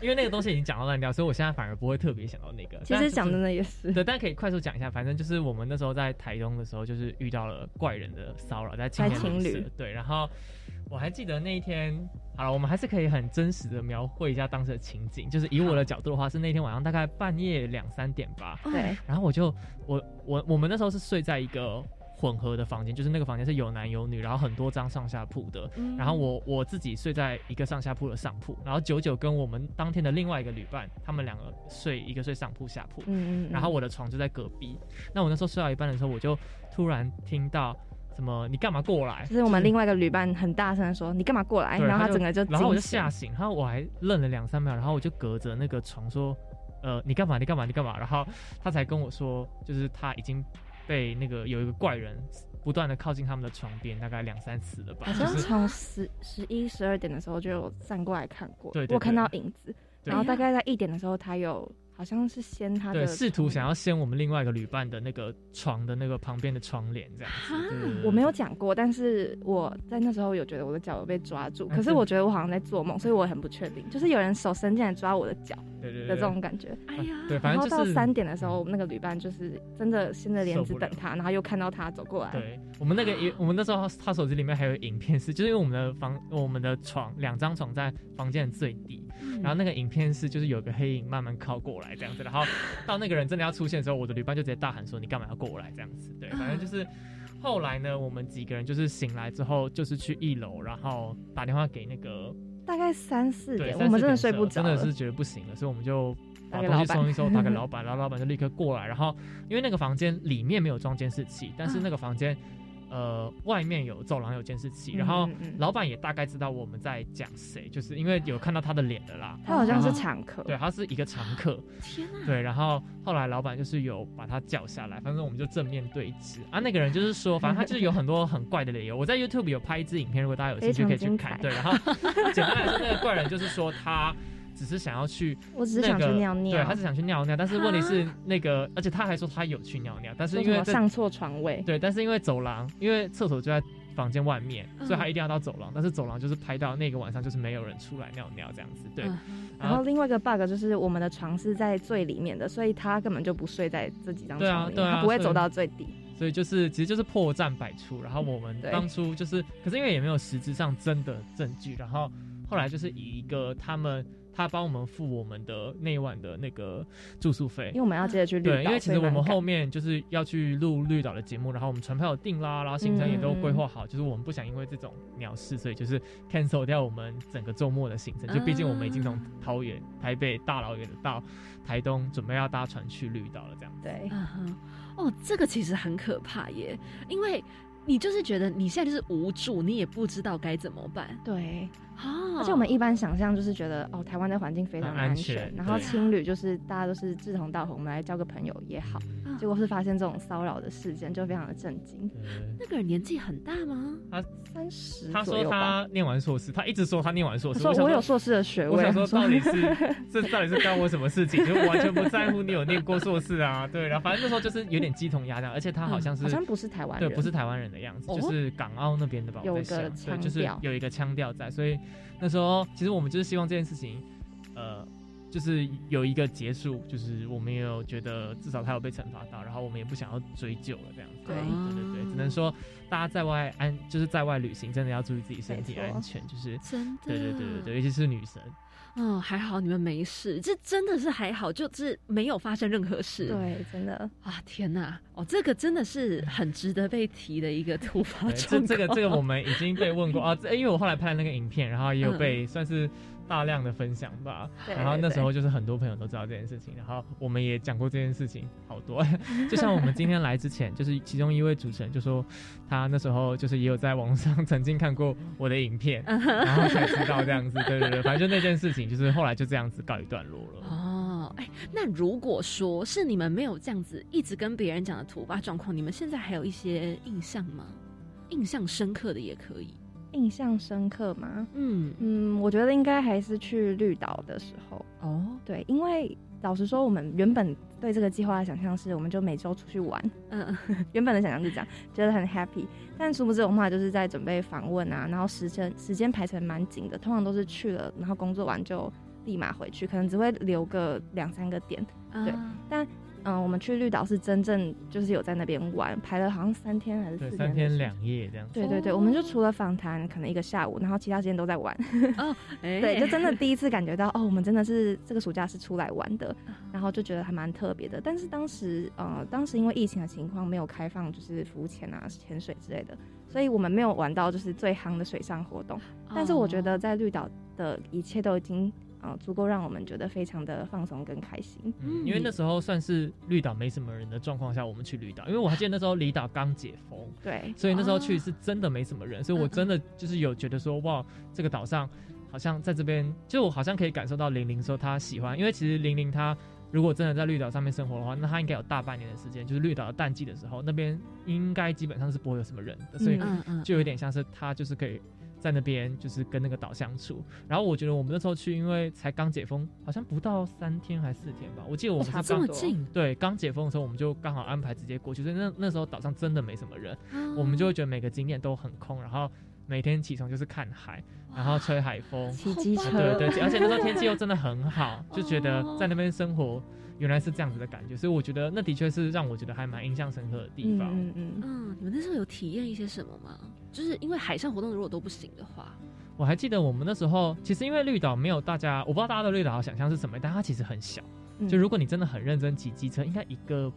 [SPEAKER 2] 因为那个东西已经讲到烂掉，所以我现在反而不会特别想到那个。
[SPEAKER 3] 其实讲的呢也是
[SPEAKER 2] 对，但可以快速讲一下。反正就是我们那时候在台东的时候，就是遇到了怪人的骚扰，在
[SPEAKER 3] 情侣
[SPEAKER 2] 对，然后。我还记得那一天，好了，我们还是可以很真实的描绘一下当时的情景。就是以我的角度的话，是那天晚上大概半夜两三点吧。
[SPEAKER 3] 对。
[SPEAKER 2] 然后我就，我我我们那时候是睡在一个混合的房间，就是那个房间是有男有女，然后很多张上下铺的。嗯。然后我我自己睡在一个上下铺的上铺，然后九九跟我们当天的另外一个旅伴，他们两个睡一个睡上铺下铺。嗯嗯。然后我的床就在隔壁。那我那时候睡到一半的时候，我就突然听到。什么？你干嘛过来？
[SPEAKER 3] 就是我们另外一个旅伴很大声的说：“你干嘛过来？”然后他整个就，
[SPEAKER 2] 然后我就吓醒，然后我还愣了两三秒，然后我就隔着那个床说：“呃，你干嘛？你干嘛？你干嘛？”然后他才跟我说，就是他已经被那个有一个怪人不断的靠近他们的床边，大概两三次了吧。
[SPEAKER 3] 好像从十十一十二点的时候就有站过来看过，
[SPEAKER 2] 对，
[SPEAKER 3] 我看到影子，然后大概在一点的时候他有。好像是掀他的，
[SPEAKER 2] 对，试图想要掀我们另外一个旅伴的那个床的那个旁边的窗帘，这样子。
[SPEAKER 3] 我没有讲过，但是我在那时候有觉得我的脚有被抓住，可是我觉得我好像在做梦，所以我很不确定，就是有人手伸进来抓我的脚。
[SPEAKER 2] 对对
[SPEAKER 3] 的这种感觉，
[SPEAKER 2] 哎呀，对，反正
[SPEAKER 3] 到三点的时候，那个旅伴就是真的掀着帘子等他，然后又看到他走过来。
[SPEAKER 2] 对，我们那个我们那时候他手机里面还有影片是，就是因为我们的房我们的床两张床在房间的最低，然后那个影片是就是有个黑影慢慢靠过来这样子，然后到那个人真的要出现的时候，我的旅伴就直接大喊说：“你干嘛要过来？”这样子，对，反正就是后来呢，我们几个人就是醒来之后，就是去一楼，然后打电话给那个。
[SPEAKER 3] 大概三四点，我们真的睡不着，
[SPEAKER 2] 真的是觉得不行了，所以我们就把东西收一收，打给老板，然后老板就立刻过来，然后因为那个房间里面没有装监视器，但是那个房间。呃，外面有走廊有监视器，然后老板也大概知道我们在讲谁，就是因为有看到他的脸的啦。
[SPEAKER 3] 他好像是常客，
[SPEAKER 2] 对，他是一个常客。
[SPEAKER 1] 天哪！
[SPEAKER 2] 对，然后后来老板就是有把他叫下来，反正我们就正面对峙啊。那个人就是说，反正他就是有很多很怪的理由。[laughs] 我在 YouTube 有拍一支影片，如果大家有兴趣可以去看。对，然后简单来说，那个怪人就是说他。只是想要去，
[SPEAKER 3] 我只是想去尿尿。
[SPEAKER 2] 对，他是想去尿尿，但是问题是那个，而且他还说他有去尿尿，但是因为
[SPEAKER 3] 上错床位。
[SPEAKER 2] 对，但是因为走廊，因为厕所就在。房间外面，所以他一定要到走廊。但是走廊就是拍到那个晚上就是没有人出来尿尿这样子。对。
[SPEAKER 3] 然后另外一个 bug 就是我们的床是在最里面的，所以他根本就不睡在这几张床里，他不会走到最底。
[SPEAKER 2] 所以就是，其实就是破绽百出。然后我们当初就是，可是因为也没有实质上真的证据，然后后来就是以一个他们。他帮我们付我们的那一晚的那个住宿费，
[SPEAKER 3] 因为我们要接着去绿岛。
[SPEAKER 2] 对，因为其实我们后面就是要去录绿岛的节目，然后我们船票订啦，然后行程也都规划好，就是我们不想因为这种鸟事，所以就是 cancel 掉我们整个周末的行程。就毕竟我们已经从桃园、台北大老远的到台东，准备要搭船去绿岛了，这样。
[SPEAKER 3] 对，
[SPEAKER 1] 哦，这个其实很可怕耶，因为。你就是觉得你现在就是无助，你也不知道该怎么办。
[SPEAKER 3] 对，啊，而且我们一般想象就是觉得哦，台湾的环境非常安全，然后青旅就是大家都是志同道合，我们来交个朋友也好。结果是发现这种骚扰的事件，就非常的震惊。
[SPEAKER 1] 那个人年纪很大吗？
[SPEAKER 2] 他
[SPEAKER 3] 三十。
[SPEAKER 2] 他说他念完硕士，他一直说他念完硕士。
[SPEAKER 3] 说我有硕士的学位。
[SPEAKER 2] 我想说到底是 [laughs] 这到底是干我什么事情？就完全不在乎你有念过硕士啊。对，然后反正那时候就是有点鸡同鸭讲，而且他好像是
[SPEAKER 3] 好像不是台湾
[SPEAKER 2] 人，对，不是台湾人的样子，就是港澳那边的吧？
[SPEAKER 3] 有个腔
[SPEAKER 2] 就是有一个腔调在，所以那时候其实我们就是希望这件事情，呃。就是有一个结束，就是我们也有觉得至少他有被惩罚到，然后我们也不想要追究了这样子。
[SPEAKER 3] 对
[SPEAKER 2] 对对对，只能说大家在外安，就是在外旅行，真的要注意自己身体安全。就是
[SPEAKER 1] 真的，对
[SPEAKER 2] 对对对对，尤其是女生。
[SPEAKER 1] 嗯，还好你们没事，这真的是还好，就是没有发生任何事。
[SPEAKER 3] 对，真的
[SPEAKER 1] 啊，天哪，哦，这个真的是很值得被提的一个突发状
[SPEAKER 2] 况。这这个这个我们已经被问过 [laughs] 啊，因为我后来拍了那个影片，然后也有被算是。大量的分享吧，然后那时候就是很多朋友都知道这件事情，然后我们也讲过这件事情好多，[laughs] 就像我们今天来之前，就是其中一位主持人就说他那时候就是也有在网上曾经看过我的影片，然后才知道这样子，对对对，反正就那件事情就是后来就这样子告一段落了。
[SPEAKER 1] 哦，哎，那如果说是你们没有这样子一直跟别人讲的突发状况，你们现在还有一些印象吗？印象深刻的也可以。
[SPEAKER 3] 印象深刻吗？嗯嗯，我觉得应该还是去绿岛的时候哦。对，因为老实说，我们原本对这个计划的想象是，我们就每周出去玩。嗯，[laughs] 原本的想象是这样，觉得很 happy。但殊不知，我们话就是在准备访问啊，然后时间时间排成蛮紧的，通常都是去了，然后工作完就立马回去，可能只会留个两三个点。对，但。嗯，我们去绿岛是真正就是有在那边玩，排了好像三天还是四天，
[SPEAKER 2] 三天两夜这样。
[SPEAKER 3] 对对对，我们就除了访谈可能一个下午，然后其他时间都在玩。[laughs] 哦，对，就真的 [laughs] 第一次感觉到哦，我们真的是这个暑假是出来玩的，然后就觉得还蛮特别的。但是当时呃，当时因为疫情的情况没有开放，就是浮潜啊、潜水之类的，所以我们没有玩到就是最夯的水上活动。但是我觉得在绿岛的一切都已经。啊，足够让我们觉得非常的放松跟开心。
[SPEAKER 2] 嗯，因为那时候算是绿岛没什么人的状况下，我们去绿岛。因为我还记得那时候离岛刚解封，[laughs]
[SPEAKER 3] 对，
[SPEAKER 2] 所以那时候去是真的没什么人，所以我真的就是有觉得说，哇，这个岛上好像在这边，就我好像可以感受到玲玲说她喜欢，因为其实玲玲她如果真的在绿岛上面生活的话，那她应该有大半年的时间，就是绿岛的淡季的时候，那边应该基本上是不会有什么人的，所以就有点像是她就是可以。在那边就是跟那个岛相处，然后我觉得我们那时候去，因为才刚解封，好像不到三天还是四天吧。我记得我们是
[SPEAKER 1] 这么近，
[SPEAKER 2] 对，刚解封的时候我们就刚好安排直接过去，所以那那时候岛上真的没什么人，我们就会觉得每个景点都很空，然后每天起床就是看海，然后吹海风，
[SPEAKER 3] 骑机车，
[SPEAKER 2] 对对，而且那时候天气又真的很好，就觉得在那边生活。原来是这样子的感觉，所以我觉得那的确是让我觉得还蛮印象深刻的地方。
[SPEAKER 1] 嗯嗯嗯，你们那时候有体验一些什么吗？就是因为海上活动如果都不行的话，
[SPEAKER 2] 我还记得我们那时候其实因为绿岛没有大家，我不知道大家的绿岛想象是什么，但它其实很小。就如果你真的很认真骑机车，应该一个。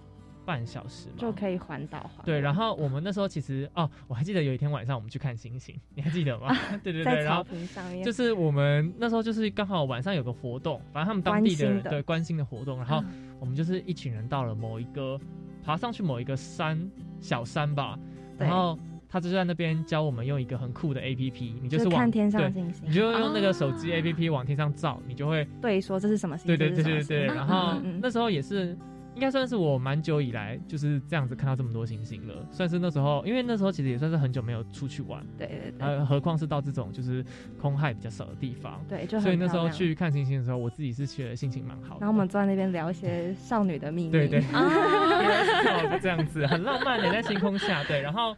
[SPEAKER 2] 半小时嘛
[SPEAKER 3] 就可以环岛环。
[SPEAKER 2] 对，然后我们那时候其实哦，我还记得有一天晚上我们去看星星，[laughs] 你还记得吗？对对 [laughs] 对，
[SPEAKER 3] 然后
[SPEAKER 2] 就是我们那时候就是刚好晚上有个活动，反正他们当地的人对关心的活动，然后我们就是一群人到了某一个爬上去某一个山小山吧，然后他就在那边教我们用一个很酷的 A P P，你就是
[SPEAKER 3] 看天上星星，
[SPEAKER 2] 你就用那个手机 A P P 往天上照，你就会
[SPEAKER 3] 对说这是什么星
[SPEAKER 2] 星？对对对对对，然后那时候也是。应该算是我蛮久以来就是这样子看到这么多星星了，算是那时候，因为那时候其实也算是很久没有出去玩，
[SPEAKER 3] 对对对，
[SPEAKER 2] 呃，何况是到这种就是空海比较少的地方，
[SPEAKER 3] 对，就
[SPEAKER 2] 所以那时候去看星星的时候，我自己是觉得心情蛮好的。
[SPEAKER 3] 然后我们坐在那边聊一些少女的秘密，
[SPEAKER 2] 对对，啊，[laughs] 就这样子，很浪漫的在星空下，对，然后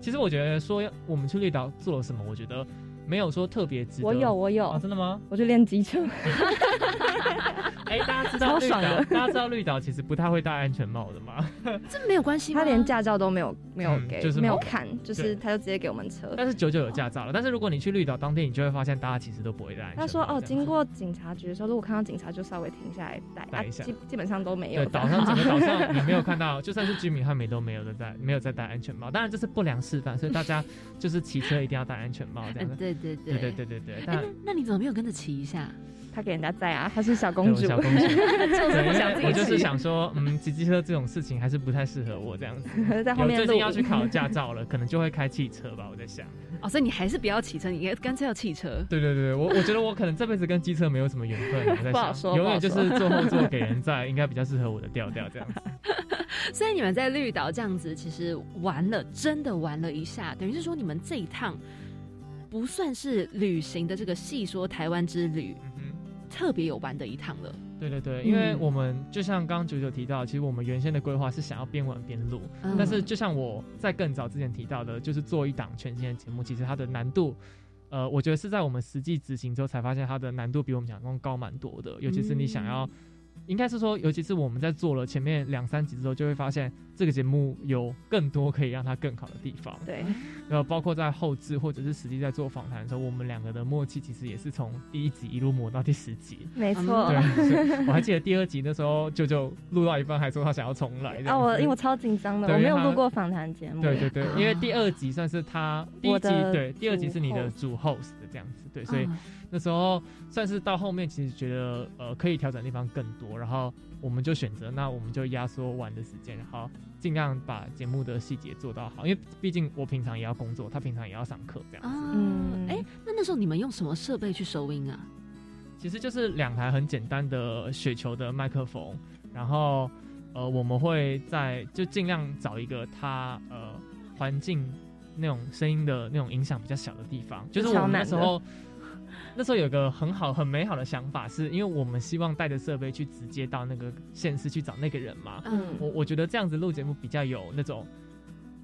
[SPEAKER 2] 其实我觉得说我们去绿岛做了什么，我觉得没有说特别值得。
[SPEAKER 3] 我有，我有，
[SPEAKER 2] 真的吗？
[SPEAKER 3] 我去练机车。[laughs]
[SPEAKER 2] 哎，大家知道绿岛，大家知道绿岛其实不太会戴安全帽的吗？[laughs]
[SPEAKER 1] 这没有关系，
[SPEAKER 3] 他连驾照都没有，没有给，就是没有看，就是他就直接给我们车。
[SPEAKER 2] 但是九九有驾照了，但是如果你去绿岛当天，你就会发现大家其实都不会戴。
[SPEAKER 3] 他说哦，经过警察局的时候，如果看到警察就稍微停下来戴，
[SPEAKER 2] 戴一下，
[SPEAKER 3] 基基本上都没有。
[SPEAKER 2] 对，岛上整个岛上你没有看到，就算是居民他们都没有的戴，没有在戴安全帽。当然这是不良示范，所以大家就是骑车一定要戴安全帽这样子。[laughs]
[SPEAKER 1] 对对对
[SPEAKER 2] 对对对对。那
[SPEAKER 1] 那你怎么没有跟着骑一下？
[SPEAKER 3] 他给人家载啊，她是小公主。
[SPEAKER 2] 小公主，[laughs] 我就是想说，嗯，骑机车这种事情还是不太适合我这样子。[laughs]
[SPEAKER 3] 在后面
[SPEAKER 2] 最近要去考驾照了，[laughs] 可能就会开汽车吧，我在想。
[SPEAKER 1] 哦，所以你还是不要骑车，你干脆要汽车。
[SPEAKER 2] 对对对，我我觉得我可能这辈子跟机车没有什么缘分，我在想，永远就是坐后座给人载，应该比较适合我的调调这样子。
[SPEAKER 1] 所以你们在绿岛这样子，其实玩了，真的玩了一下，等于是说你们这一趟不算是旅行的这个细说台湾之旅。嗯特别有玩的一趟了。
[SPEAKER 2] 对对对，因为我们就像刚刚九九提到，其实我们原先的规划是想要边玩边录，但是就像我在更早之前提到的，就是做一档全新的节目，其实它的难度，呃，我觉得是在我们实际执行之后才发现它的难度比我们想象中高蛮多的，尤其是你想要。应该是说，尤其是我们在做了前面两三集之后，就会发现这个节目有更多可以让它更好的地方。
[SPEAKER 3] 对，
[SPEAKER 2] 然后包括在后置或者是实际在做访谈的时候，我们两个的默契其实也是从第一集一路磨到第十集。
[SPEAKER 3] 没错，
[SPEAKER 2] 对，我还记得第二集那时候，舅舅录到一半还说他想要重来。
[SPEAKER 3] 啊，我因为我超紧张的，我没有录过访谈节目。
[SPEAKER 2] 对对对，因为第二集算是他第一集，对，第二集是你的主 host 的这样子，对，所以。那时候算是到后面，其实觉得呃可以调整的地方更多，然后我们就选择，那我们就压缩玩的时间，然后尽量把节目的细节做到好，因为毕竟我平常也要工作，他平常也要上课这样子。
[SPEAKER 1] 嗯，哎，那那时候你们用什么设备去收音啊？
[SPEAKER 2] 其实就是两台很简单的雪球的麦克风，然后呃我们会在就尽量找一个它呃环境那种声音的那种影响比较小的地方，就是我们那时候。[laughs] 那时候有个很好、很美好的想法，是因为我们希望带着设备去直接到那个现实去找那个人嘛。嗯，我我觉得这样子录节目比较有那种，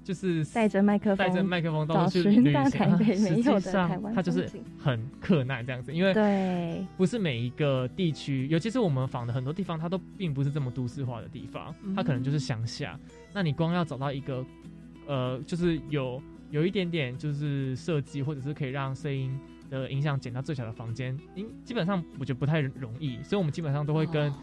[SPEAKER 2] 就是
[SPEAKER 3] 带着麦克风、
[SPEAKER 2] 带着麦克风到处去
[SPEAKER 3] 旅行。实
[SPEAKER 2] 际上，他就是很困难这样子，因为
[SPEAKER 3] 对，
[SPEAKER 2] 不是每一个地区，尤其是我们访的很多地方，它都并不是这么都市化的地方，它可能就是乡下。那你光要找到一个，呃，就是有有一点点就是设计，或者是可以让声音。的影响减到最小的房间，因基本上我觉得不太容易，所以我们基本上都会跟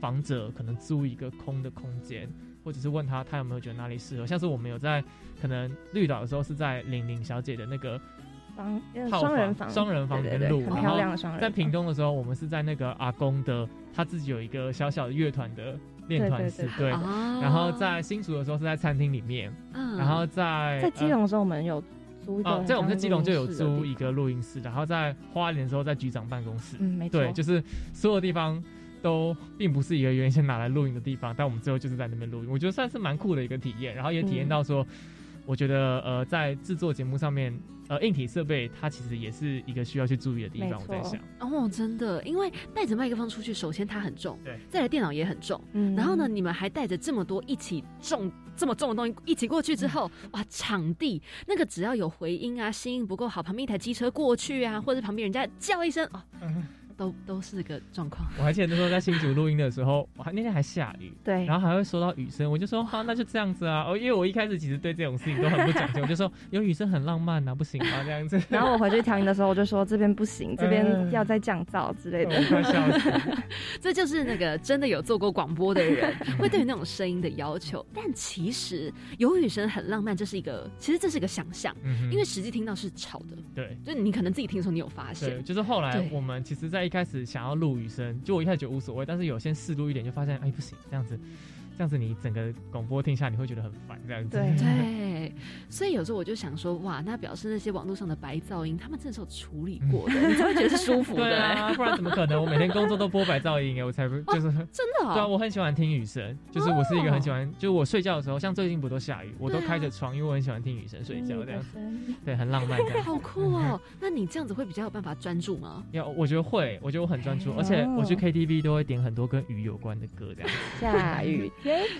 [SPEAKER 2] 房者可能租一个空的空间，或者是问他他有没有觉得哪里适合。像是我们有在可能绿岛的时候是在玲玲小姐的那个
[SPEAKER 3] 房双人房
[SPEAKER 2] 双人房里面录，
[SPEAKER 3] 很漂亮的双人。
[SPEAKER 2] 在屏东的时候，我们是在那个阿公的他自己有一个小小的乐团的练团室，对。然后在新竹的时候是在餐厅里面，然后在
[SPEAKER 3] 在基隆的时候我们有租。
[SPEAKER 2] 哦，在我们在基隆就有租一个录音室，然后在花莲的时候在局长办公室。
[SPEAKER 3] 嗯，没错。
[SPEAKER 2] 对，就是所有地方都并不是一个原先拿来录音的地方，但我们最后就是在那边录音，我觉得算是蛮酷的一个体验。然后也体验到说，我觉得呃，在制作节目上面。呃，硬体设备它其实也是一个需要去注意的地方。我在想，
[SPEAKER 1] 哦，真的，因为带着麦克风出去，首先它很重，
[SPEAKER 2] 对，
[SPEAKER 1] 再来电脑也很重，嗯，然后呢，你们还带着这么多一起重这么重的东西一起过去之后，哇，场地那个只要有回音啊，声音不够好，旁边一台机车过去啊，或者旁边人家叫一声哦。都都是个状况。
[SPEAKER 2] 我还记得那时候在新竹录音的时候，我还那天还下雨，
[SPEAKER 3] 对，
[SPEAKER 2] 然后还会收到雨声，我就说好，那就这样子啊。哦，因为我一开始其实对这种事情都很不讲究，[laughs] 我就说有雨声很浪漫啊，不行吗？这样子。[laughs]
[SPEAKER 3] 然后我回去调音的时候，我就说这边不行，这边要再降噪之类的。[laughs]
[SPEAKER 1] 这就是那个真的有做过广播的人会对于那种声音的要求。但其实有雨声很浪漫，这是一个其实这是一个想象，因为实际听到是吵的。
[SPEAKER 2] 对，
[SPEAKER 1] 就你可能自己听的时候你有发现。
[SPEAKER 2] 对，就是后来我们其实，在一开始想要录雨声，就我一开始觉得无所谓，但是有先试录一点，就发现哎不行，这样子。这样子你整个广播听下来你会觉得很烦，这样子。
[SPEAKER 3] 对 [laughs]
[SPEAKER 1] 对，所以有时候我就想说，哇，那表示那些网络上的白噪音，他们真的是有处理过的，你才会觉得是舒服的。
[SPEAKER 2] 对啊，[laughs] 不然怎么可能？我每天工作都播白噪音哎，我才不就是
[SPEAKER 1] 真的。
[SPEAKER 2] 对啊，我很喜欢听雨声，就是我是一个很喜欢，就我睡觉的时候，像最近不都下雨，我都开着窗，因为我很喜欢听雨声睡觉这样子。对，很浪漫这样。
[SPEAKER 1] 好酷哦！那你这样子会比较有办法专注吗？
[SPEAKER 2] 要，我觉得会，我觉得我很专注，而且我去 KTV 都会点很多跟雨有关的歌这样。
[SPEAKER 3] 下雨。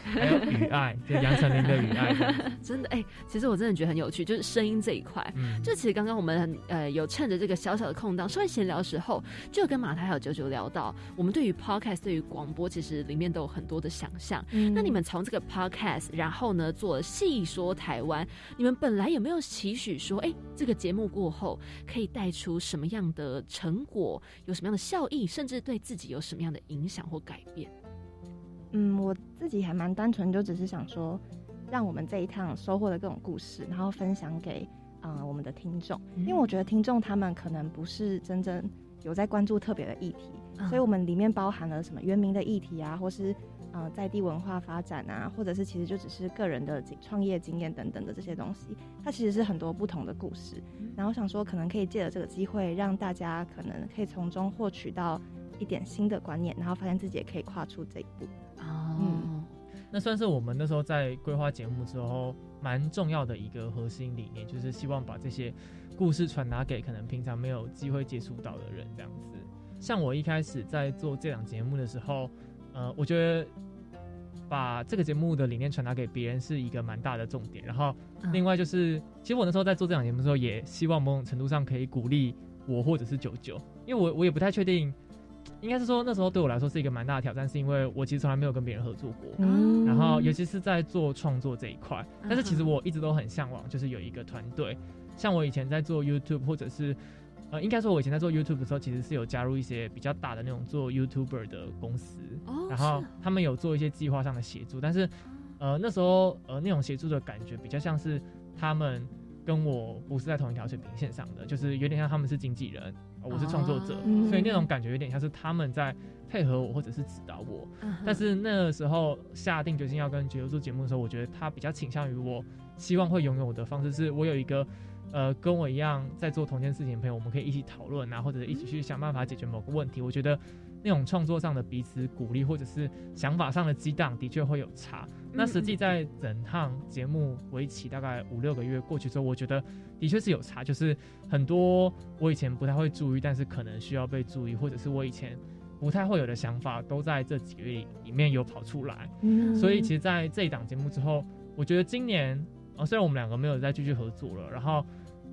[SPEAKER 2] 还有雨爱，就杨丞琳的雨爱，[laughs]
[SPEAKER 1] 真的哎，其实我真的觉得很有趣，就是声音这一块。嗯，就其实刚刚我们呃有趁着这个小小的空档，稍微闲聊的时候，就跟马太还有九九聊到，我们对于 podcast 对于广播其实里面都有很多的想象。那你们从这个 podcast，然后呢做细说台湾，你们本来有没有期许说，哎，这个节目过后可以带出什么样的成果，有什么样的效益，甚至对自己有什么样的影响或改变？
[SPEAKER 3] 嗯，我自己还蛮单纯，就只是想说，让我们这一趟收获的各种故事，然后分享给啊我们的听众，因为我觉得听众他们可能不是真正有在关注特别的议题，所以我们里面包含了什么原名的议题啊，或是呃在地文化发展啊，或者是其实就只是个人的创业经验等等的这些东西，它其实是很多不同的故事，然后想说可能可以借着这个机会，让大家可能可以从中获取到一点新的观念，然后发现自己也可以跨出这一步。
[SPEAKER 2] 嗯，那算是我们那时候在规划节目之后蛮重要的一个核心理念，就是希望把这些故事传达给可能平常没有机会接触到的人。这样子，像我一开始在做这档节目的时候，呃，我觉得把这个节目的理念传达给别人是一个蛮大的重点。然后，另外就是，其实我那时候在做这档节目的时候，也希望某种程度上可以鼓励我或者是九九，因为我我也不太确定。应该是说那时候对我来说是一个蛮大的挑战，是因为我其实从来没有跟别人合作过，然后尤其是在做创作这一块。但是其实我一直都很向往，就是有一个团队。像我以前在做 YouTube，或者是呃，应该说我以前在做 YouTube 的时候，其实是有加入一些比较大的那种做 YouTuber 的公司，然后他们有做一些计划上的协助。但是呃那时候呃那种协助的感觉比较像是他们跟我不是在同一条水平线上的，就是有点像他们是经纪人。我是创作者，所以那种感觉有点像是他们在配合我，或者是指导我。但是那个时候下定决心要跟九九做节目的时候，我觉得他比较倾向于我希望会拥有的方式，是我有一个呃跟我一样在做同件事情的朋友，我们可以一起讨论啊，或者一起去想办法解决某个问题。我觉得那种创作上的彼此鼓励，或者是想法上的激荡，的确会有差。那实际在整趟节目为期大概五六个月过去之后，我觉得的确是有差，就是很多我以前不太会注意，但是可能需要被注意，或者是我以前不太会有的想法，都在这几个月里面有跑出来。所以其实，在这一档节目之后，我觉得今年啊，虽然我们两个没有再继续合作了，然后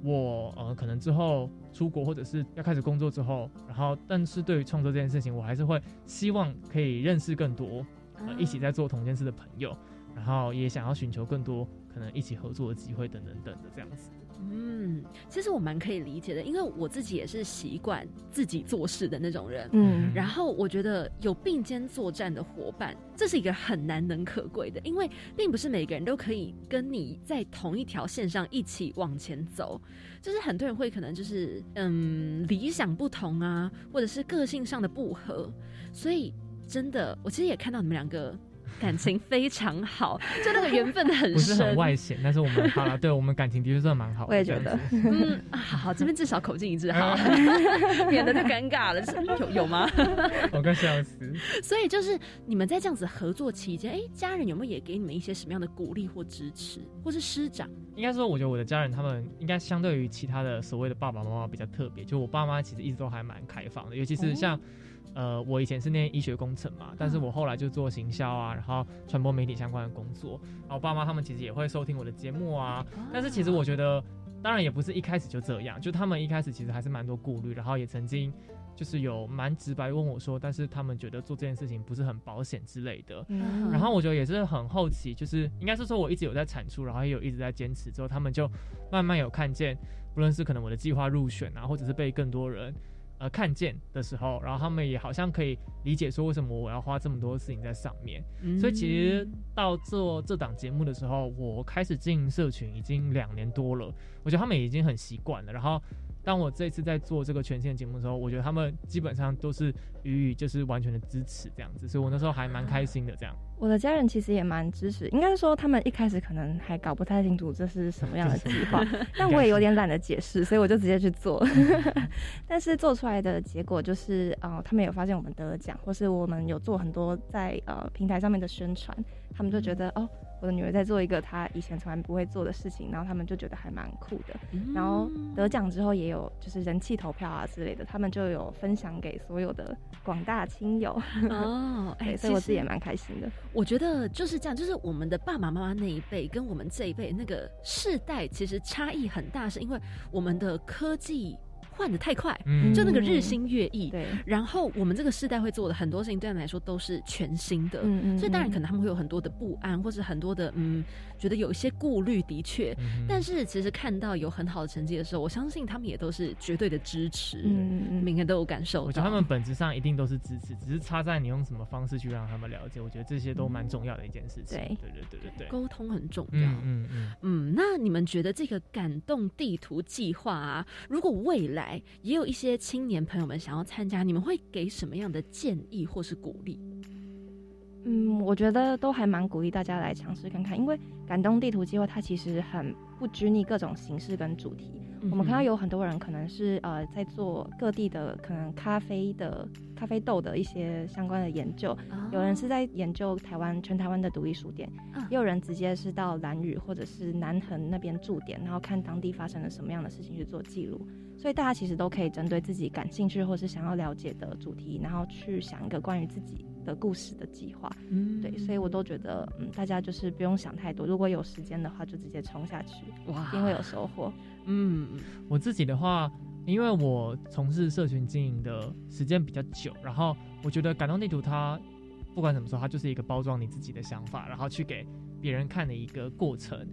[SPEAKER 2] 我呃可能之后出国或者是要开始工作之后，然后但是对于创作这件事情，我还是会希望可以认识更多。呃，一起在做同件事的朋友，然后也想要寻求更多可能一起合作的机会，等等等的这样子。
[SPEAKER 1] 嗯，其实我蛮可以理解的，因为我自己也是习惯自己做事的那种人。嗯，然后我觉得有并肩作战的伙伴，这是一个很难能可贵的，因为并不是每个人都可以跟你在同一条线上一起往前走。就是很多人会可能就是嗯理想不同啊，或者是个性上的不合，所以。真的，我其实也看到你们两个感情非常好，[laughs] 就那个缘分很深。不
[SPEAKER 2] 是很外显，但是我们好了，[laughs] 对我们感情的确真的蛮好。
[SPEAKER 3] 我也觉得，嗯，
[SPEAKER 1] 好好，这边至少口径一致，好，[laughs] 免得就尴尬了。有有吗？
[SPEAKER 2] 我快笑死。
[SPEAKER 1] 所以就是你们在这样子合作期间，哎，家人有没有也给你们一些什么样的鼓励或支持，或是师长？
[SPEAKER 2] 应该说，我觉得我的家人他们应该相对于其他的所谓的爸爸妈妈比较特别，就我爸妈其实一直都还蛮开放的，尤其是像。呃，我以前是念医学工程嘛，但是我后来就做行销啊，然后传播媒体相关的工作。然后爸妈他们其实也会收听我的节目啊，但是其实我觉得，当然也不是一开始就这样，就他们一开始其实还是蛮多顾虑，然后也曾经就是有蛮直白问我说，但是他们觉得做这件事情不是很保险之类的。然后我觉得也是很好奇，就是应该是说我一直有在产出，然后也有一直在坚持，之后他们就慢慢有看见，不论是可能我的计划入选啊，或者是被更多人。呃，看见的时候，然后他们也好像可以理解说为什么我要花这么多事情在上面。所以其实到做这档节目的时候，我开始经营社群已经两年多了，我觉得他们已经很习惯了。然后。当我这次在做这个权限节目的时候，我觉得他们基本上都是予以就是完全的支持这样子，所以我那时候还蛮开心的。这样，
[SPEAKER 3] 我的家人其实也蛮支持，应该是说他们一开始可能还搞不太清楚这是什么样的 [laughs] 计划，[laughs] 但我也有点懒得解释，所以我就直接去做。[laughs] 但是做出来的结果就是，呃，他们有发现我们得了奖，或是我们有做很多在呃平台上面的宣传，他们就觉得哦。我我的女儿在做一个她以前从来不会做的事情，然后他们就觉得还蛮酷的。然后得奖之后也有就是人气投票啊之类的，他们就有分享给所有的广大亲友。哦，[laughs] 哎，所以我自己也蛮开心的。
[SPEAKER 1] 我觉得就是这样，就是我们的爸爸妈妈那一辈跟我们这一辈那个世代其实差异很大，是因为我们的科技。换的太快，就那个日新月异。
[SPEAKER 3] 对，
[SPEAKER 1] 然后我们这个世代会做的很多事情，对他们来说都是全新的。嗯嗯。所以当然可能他们会有很多的不安，或是很多的嗯，觉得有一些顾虑。的确，但是其实看到有很好的成绩的时候，我相信他们也都是绝对的支持。嗯嗯。每个人都有感受。
[SPEAKER 2] 我觉得他们本质上一定都是支持，只是差在你用什么方式去让他们了解。我觉得这些都蛮重要的一件事情。对对对对对对。
[SPEAKER 1] 沟通很重要。嗯嗯嗯。嗯，那你们觉得这个感动地图计划啊，如果未来也有一些。青年朋友们想要参加，你们会给什么样的建议或是鼓励？
[SPEAKER 3] 嗯，我觉得都还蛮鼓励大家来尝试看看，因为感动地图计划它其实很不拘泥各种形式跟主题。我们看到有很多人可能是呃在做各地的可能咖啡的咖啡豆的一些相关的研究，有人是在研究台湾全台湾的独立书店，也有人直接是到兰屿或者是南横那边驻点，然后看当地发生了什么样的事情去做记录。所以大家其实都可以针对自己感兴趣或是想要了解的主题，然后去想一个关于自己的故事的计划。嗯，对，所以我都觉得，嗯，大家就是不用想太多，如果有时间的话，就直接冲下去，哇，一定会有收获。
[SPEAKER 2] 嗯，我自己的话，因为我从事社群经营的时间比较久，然后我觉得感动地图它不管怎么说，它就是一个包装你自己的想法，然后去给别人看的一个过程。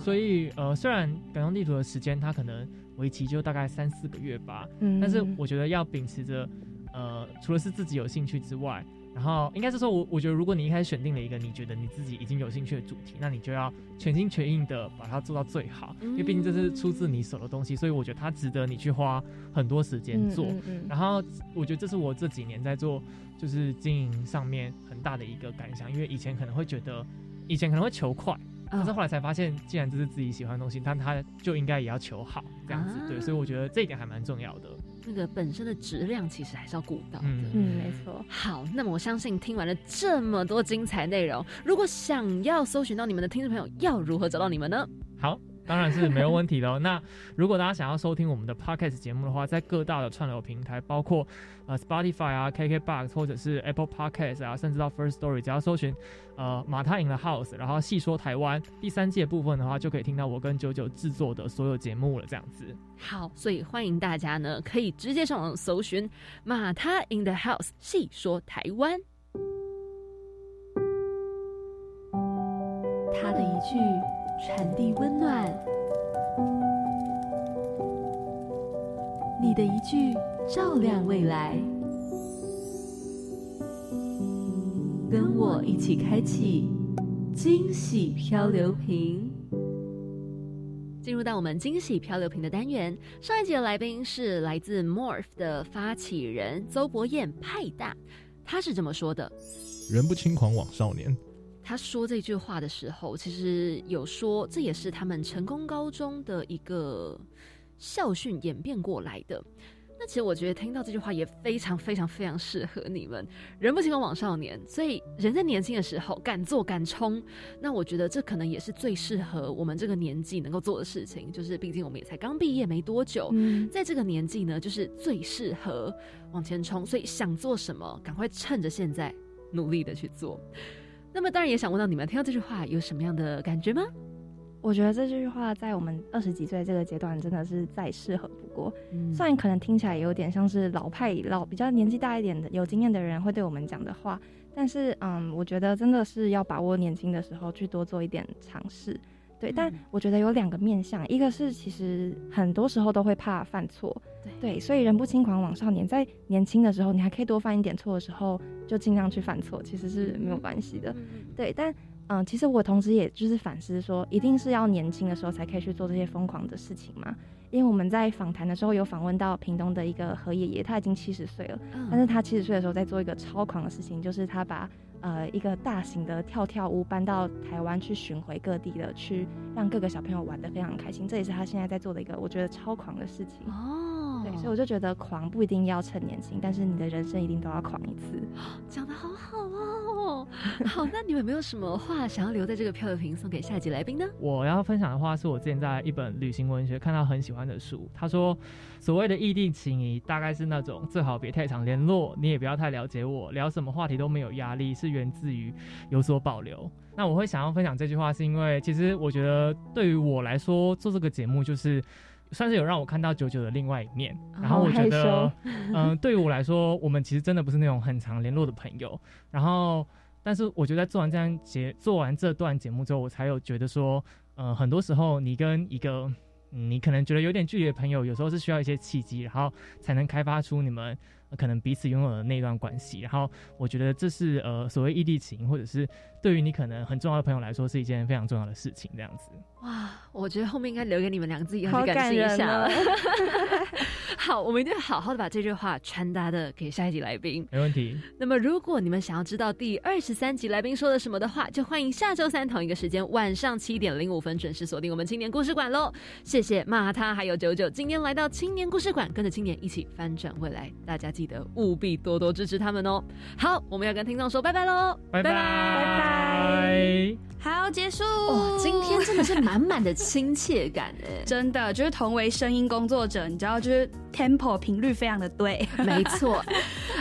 [SPEAKER 2] 所以，呃，虽然感动地图的时间它可能。为期就大概三四个月吧，嗯，但是我觉得要秉持着，呃，除了是自己有兴趣之外，然后应该是说，我我觉得如果你一开始选定了一个你觉得你自己已经有兴趣的主题，那你就要全心全意的把它做到最好，因为毕竟这是出自你手的东西，所以我觉得它值得你去花很多时间做。然后我觉得这是我这几年在做就是经营上面很大的一个感想，因为以前可能会觉得，以前可能会求快。但是后来才发现，既然这是自己喜欢的东西，但他就应该也要求好这样子，对，所以我觉得这一点还蛮重要的。
[SPEAKER 1] 那个本身的质量其实还是要顾到的，
[SPEAKER 3] 嗯，没错。
[SPEAKER 1] 好，那么我相信听完了这么多精彩内容，如果想要搜寻到你们的听众朋友，要如何找到你们呢？
[SPEAKER 2] 好。[laughs] 当然是没有问题的。那如果大家想要收听我们的 podcast 节目的话，在各大的串流平台，包括呃 Spotify 啊、KKBox 或者是 Apple Podcast 啊，甚至到 First Story，只要搜寻呃马太 in the house，然后细说台湾第三季部分的话，就可以听到我跟九九制作的所有节目了。这样子。
[SPEAKER 1] 好，所以欢迎大家呢，可以直接上网搜寻马太 in the house，细说台湾。他的一句。传递温暖，你的一句照亮未来，跟我一起开启惊喜漂流瓶。进入到我们惊喜漂流瓶的单元，上一节的来宾是来自 Morph 的发起人邹博彦派大，他是这么说的：“
[SPEAKER 5] 人不轻狂枉少年。”
[SPEAKER 1] 他说这句话的时候，其实有说这也是他们成功高中的一个校训演变过来的。那其实我觉得听到这句话也非常非常非常适合你们。人不轻狂枉少年，所以人在年轻的时候敢做敢冲。那我觉得这可能也是最适合我们这个年纪能够做的事情。就是毕竟我们也才刚毕业没多久，在这个年纪呢，就是最适合往前冲。所以想做什么，赶快趁着现在努力的去做。那么当然也想问到你们听到这句话有什么样的感觉吗？
[SPEAKER 3] 我觉得这句话在我们二十几岁这个阶段真的是再适合不过。虽然可能听起来有点像是老派老比较年纪大一点的有经验的人会对我们讲的话，但是嗯，我觉得真的是要把握年轻的时候去多做一点尝试。对，但我觉得有两个面向，一个是其实很多时候都会怕犯错，对，所以人不轻狂枉少年，在年轻的时候，你还可以多犯一点错的时候，就尽量去犯错，其实是没有关系的，对。但嗯，其实我同时也就是反思说，一定是要年轻的时候才可以去做这些疯狂的事情吗？因为我们在访谈的时候有访问到屏东的一个何爷爷，他已经七十岁了，但是他七十岁的时候在做一个超狂的事情，就是他把。呃，一个大型的跳跳屋搬到台湾去巡回各地的，去让各个小朋友玩得非常开心。这也是他现在在做的一个我觉得超狂的事情。对，所以我就觉得狂不一定要趁年轻，但是你的人生一定都要狂一次。[gasps]
[SPEAKER 1] 讲的好好哦。好，那你们有没有什么话想要留在这个漂流瓶送给下一集来宾呢？[laughs]
[SPEAKER 2] 我要分享的话是我之前在一本旅行文学看到很喜欢的书，他说所谓的异地情谊大概是那种最好别太常联络，你也不要太了解我，聊什么话题都没有压力，是源自于有所保留。那我会想要分享这句话，是因为其实我觉得对于我来说，做这个节目就是算是有让我看到九九的另外一面。然后我觉得，[laughs] 嗯，对于我来说，我们其实真的不是那种很常联络的朋友。然后，但是我觉得做完这样节，做完这段节目之后，我才有觉得说，嗯，很多时候你跟一个你可能觉得有点距离的朋友，有时候是需要一些契机，然后才能开发出你们。可能彼此拥有的那段关系，然后我觉得这是呃所谓异地情，或者是对于你可能很重要的朋友来说，是一件非常重要的事情，这样子。
[SPEAKER 1] 哇，我觉得后面应该留给你们两个自己去感受一下。[laughs] [laughs] 好，我们一定要好好的把这句话传达的给下一集来宾。
[SPEAKER 2] 没问题。
[SPEAKER 1] 那么，如果你们想要知道第二十三集来宾说了什么的话，就欢迎下周三同一个时间晚上七点零五分准时锁定我们青年故事馆喽。谢谢骂他还有九九今天来到青年故事馆，跟着青年一起翻转未来。大家记得务必多多支持他们哦。好，我们要跟听众说拜拜喽，
[SPEAKER 2] 拜拜拜拜。
[SPEAKER 6] 好，结束。
[SPEAKER 1] 哦，今天真的是满满的亲切感哎，[laughs]
[SPEAKER 6] 真的就是同为声音工作者，你知道，就是 tempo 频率非常的对，[laughs]
[SPEAKER 1] 没错。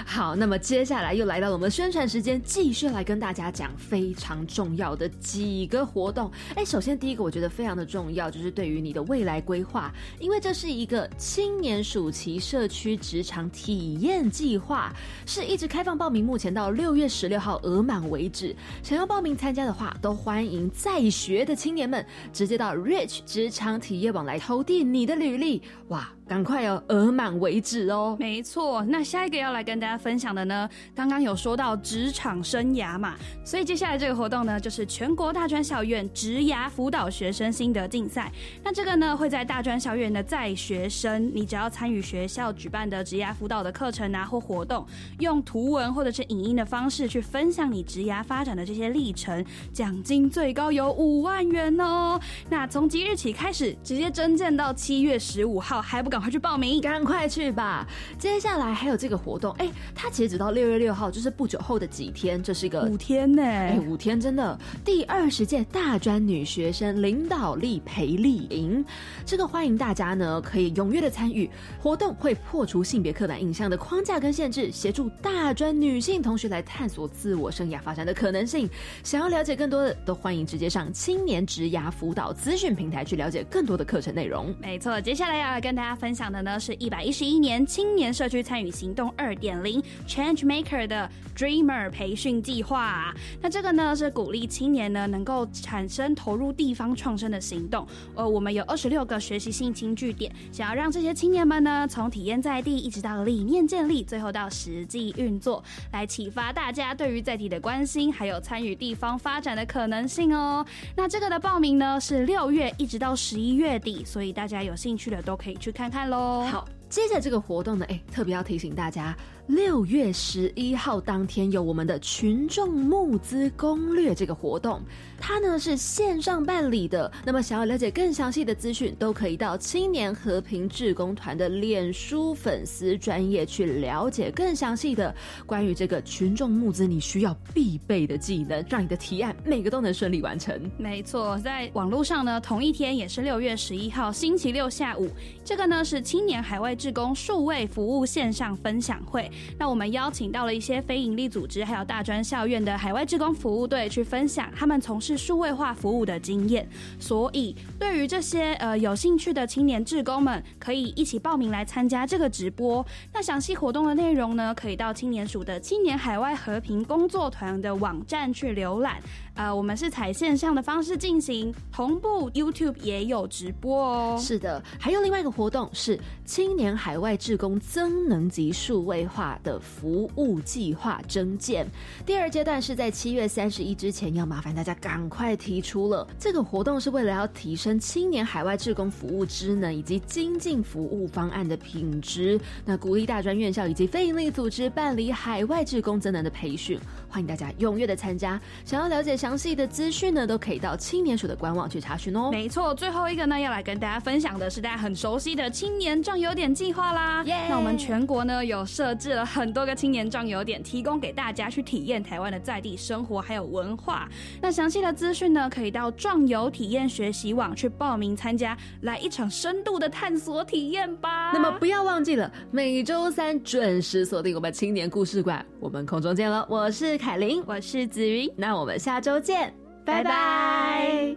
[SPEAKER 1] 好，那么接下来又来到了我们宣传时间，继续来跟大家讲非常重要的几个活动。哎，首先第一个我觉得非常的重要，就是对于你的未来规划，因为这是一个青年暑期社区职场体验计划，是一直开放报名，目前到六月十六号额满为止。想要报名参加的话，都。欢迎在学的青年们直接到 Rich 职场体验网来投递你的履历，哇！赶快要，额满为止哦。
[SPEAKER 6] 没错，那下一个要来跟大家分享的呢，刚刚有说到职场生涯嘛，所以接下来这个活动呢，就是全国大专校院职涯辅导学生心得竞赛。那这个呢，会在大专校院的在学生，你只要参与学校举办的职涯辅导的课程啊或活动，用图文或者是影音的方式去分享你职涯发展的这些历程，奖金最高有五万元哦。那从即日起开始，直接征件到七月十五号，还不？赶快去报名，
[SPEAKER 1] 赶快去吧！接下来还有这个活动，哎，它截止到六月六号，就是不久后的几天，这是一个
[SPEAKER 6] 五天呢，
[SPEAKER 1] 哎，五天真的第二十届大专女学生领导力培力营，这个欢迎大家呢可以踊跃的参与活动，会破除性别刻板印象的框架跟限制，协助大专女性同学来探索自我生涯发展的可能性。想要了解更多的，都欢迎直接上青年职涯辅导资讯平台去了解更多的课程内容。
[SPEAKER 6] 没错，接下来要来跟大家。分分享的呢是一百一十一年青年社区参与行动二点零 Change Maker 的 Dreamer 培训计划。那这个呢是鼓励青年呢能够产生投入地方创生的行动。呃，我们有二十六个学习性轻据点，想要让这些青年们呢从体验在地，一直到理念建立，最后到实际运作，来启发大家对于在地的关心，还有参与地方发展的可能性哦。那这个的报名呢是六月一直到十一月底，所以大家有兴趣的都可以去看看。看喽，
[SPEAKER 1] 好，接着这个活动呢，哎，特别要提醒大家。六月十一号当天有我们的群众募资攻略这个活动，它呢是线上办理的。那么想要了解更详细的资讯，都可以到青年和平志工团的脸书粉丝专业去了解更详细的关于这个群众募资你需要必备的技能，让你的提案每个都能顺利完成。
[SPEAKER 6] 没错，在网络上呢，同一天也是六月十一号星期六下午，这个呢是青年海外志工数位服务线上分享会。那我们邀请到了一些非营利组织，还有大专校院的海外志工服务队去分享他们从事数位化服务的经验。所以，对于这些呃有兴趣的青年志工们，可以一起报名来参加这个直播。那详细活动的内容呢，可以到青年署的青年海外和平工作团的网站去浏览。呃，我们是采线上的方式进行，同步 YouTube 也有直播哦。
[SPEAKER 1] 是的，还有另外一个活动是青年海外志工增能及数位化的服务计划征件，第二阶段是在七月三十一之前，要麻烦大家赶快提出了。这个活动是为了要提升青年海外志工服务职能以及精进服务方案的品质，那鼓励大专院校以及非营利组织办理海外志工增能的培训，欢迎大家踊跃的参加。想要了解。详细的资讯呢，都可以到青年署的官网去查询哦。
[SPEAKER 6] 没错，最后一个呢，要来跟大家分享的是大家很熟悉的青年壮游点计划啦。那我们全国呢有设置了很多个青年壮游点，提供给大家去体验台湾的在地生活还有文化。那详细的资讯呢，可以到壮游体验学习网去报名参加，来一场深度的探索体验吧。
[SPEAKER 1] 那么不要忘记了，每周三准时锁定我们青年故事馆，我们空中见了。我是凯琳，
[SPEAKER 6] 我是子云，
[SPEAKER 1] 那我们下周见，拜拜。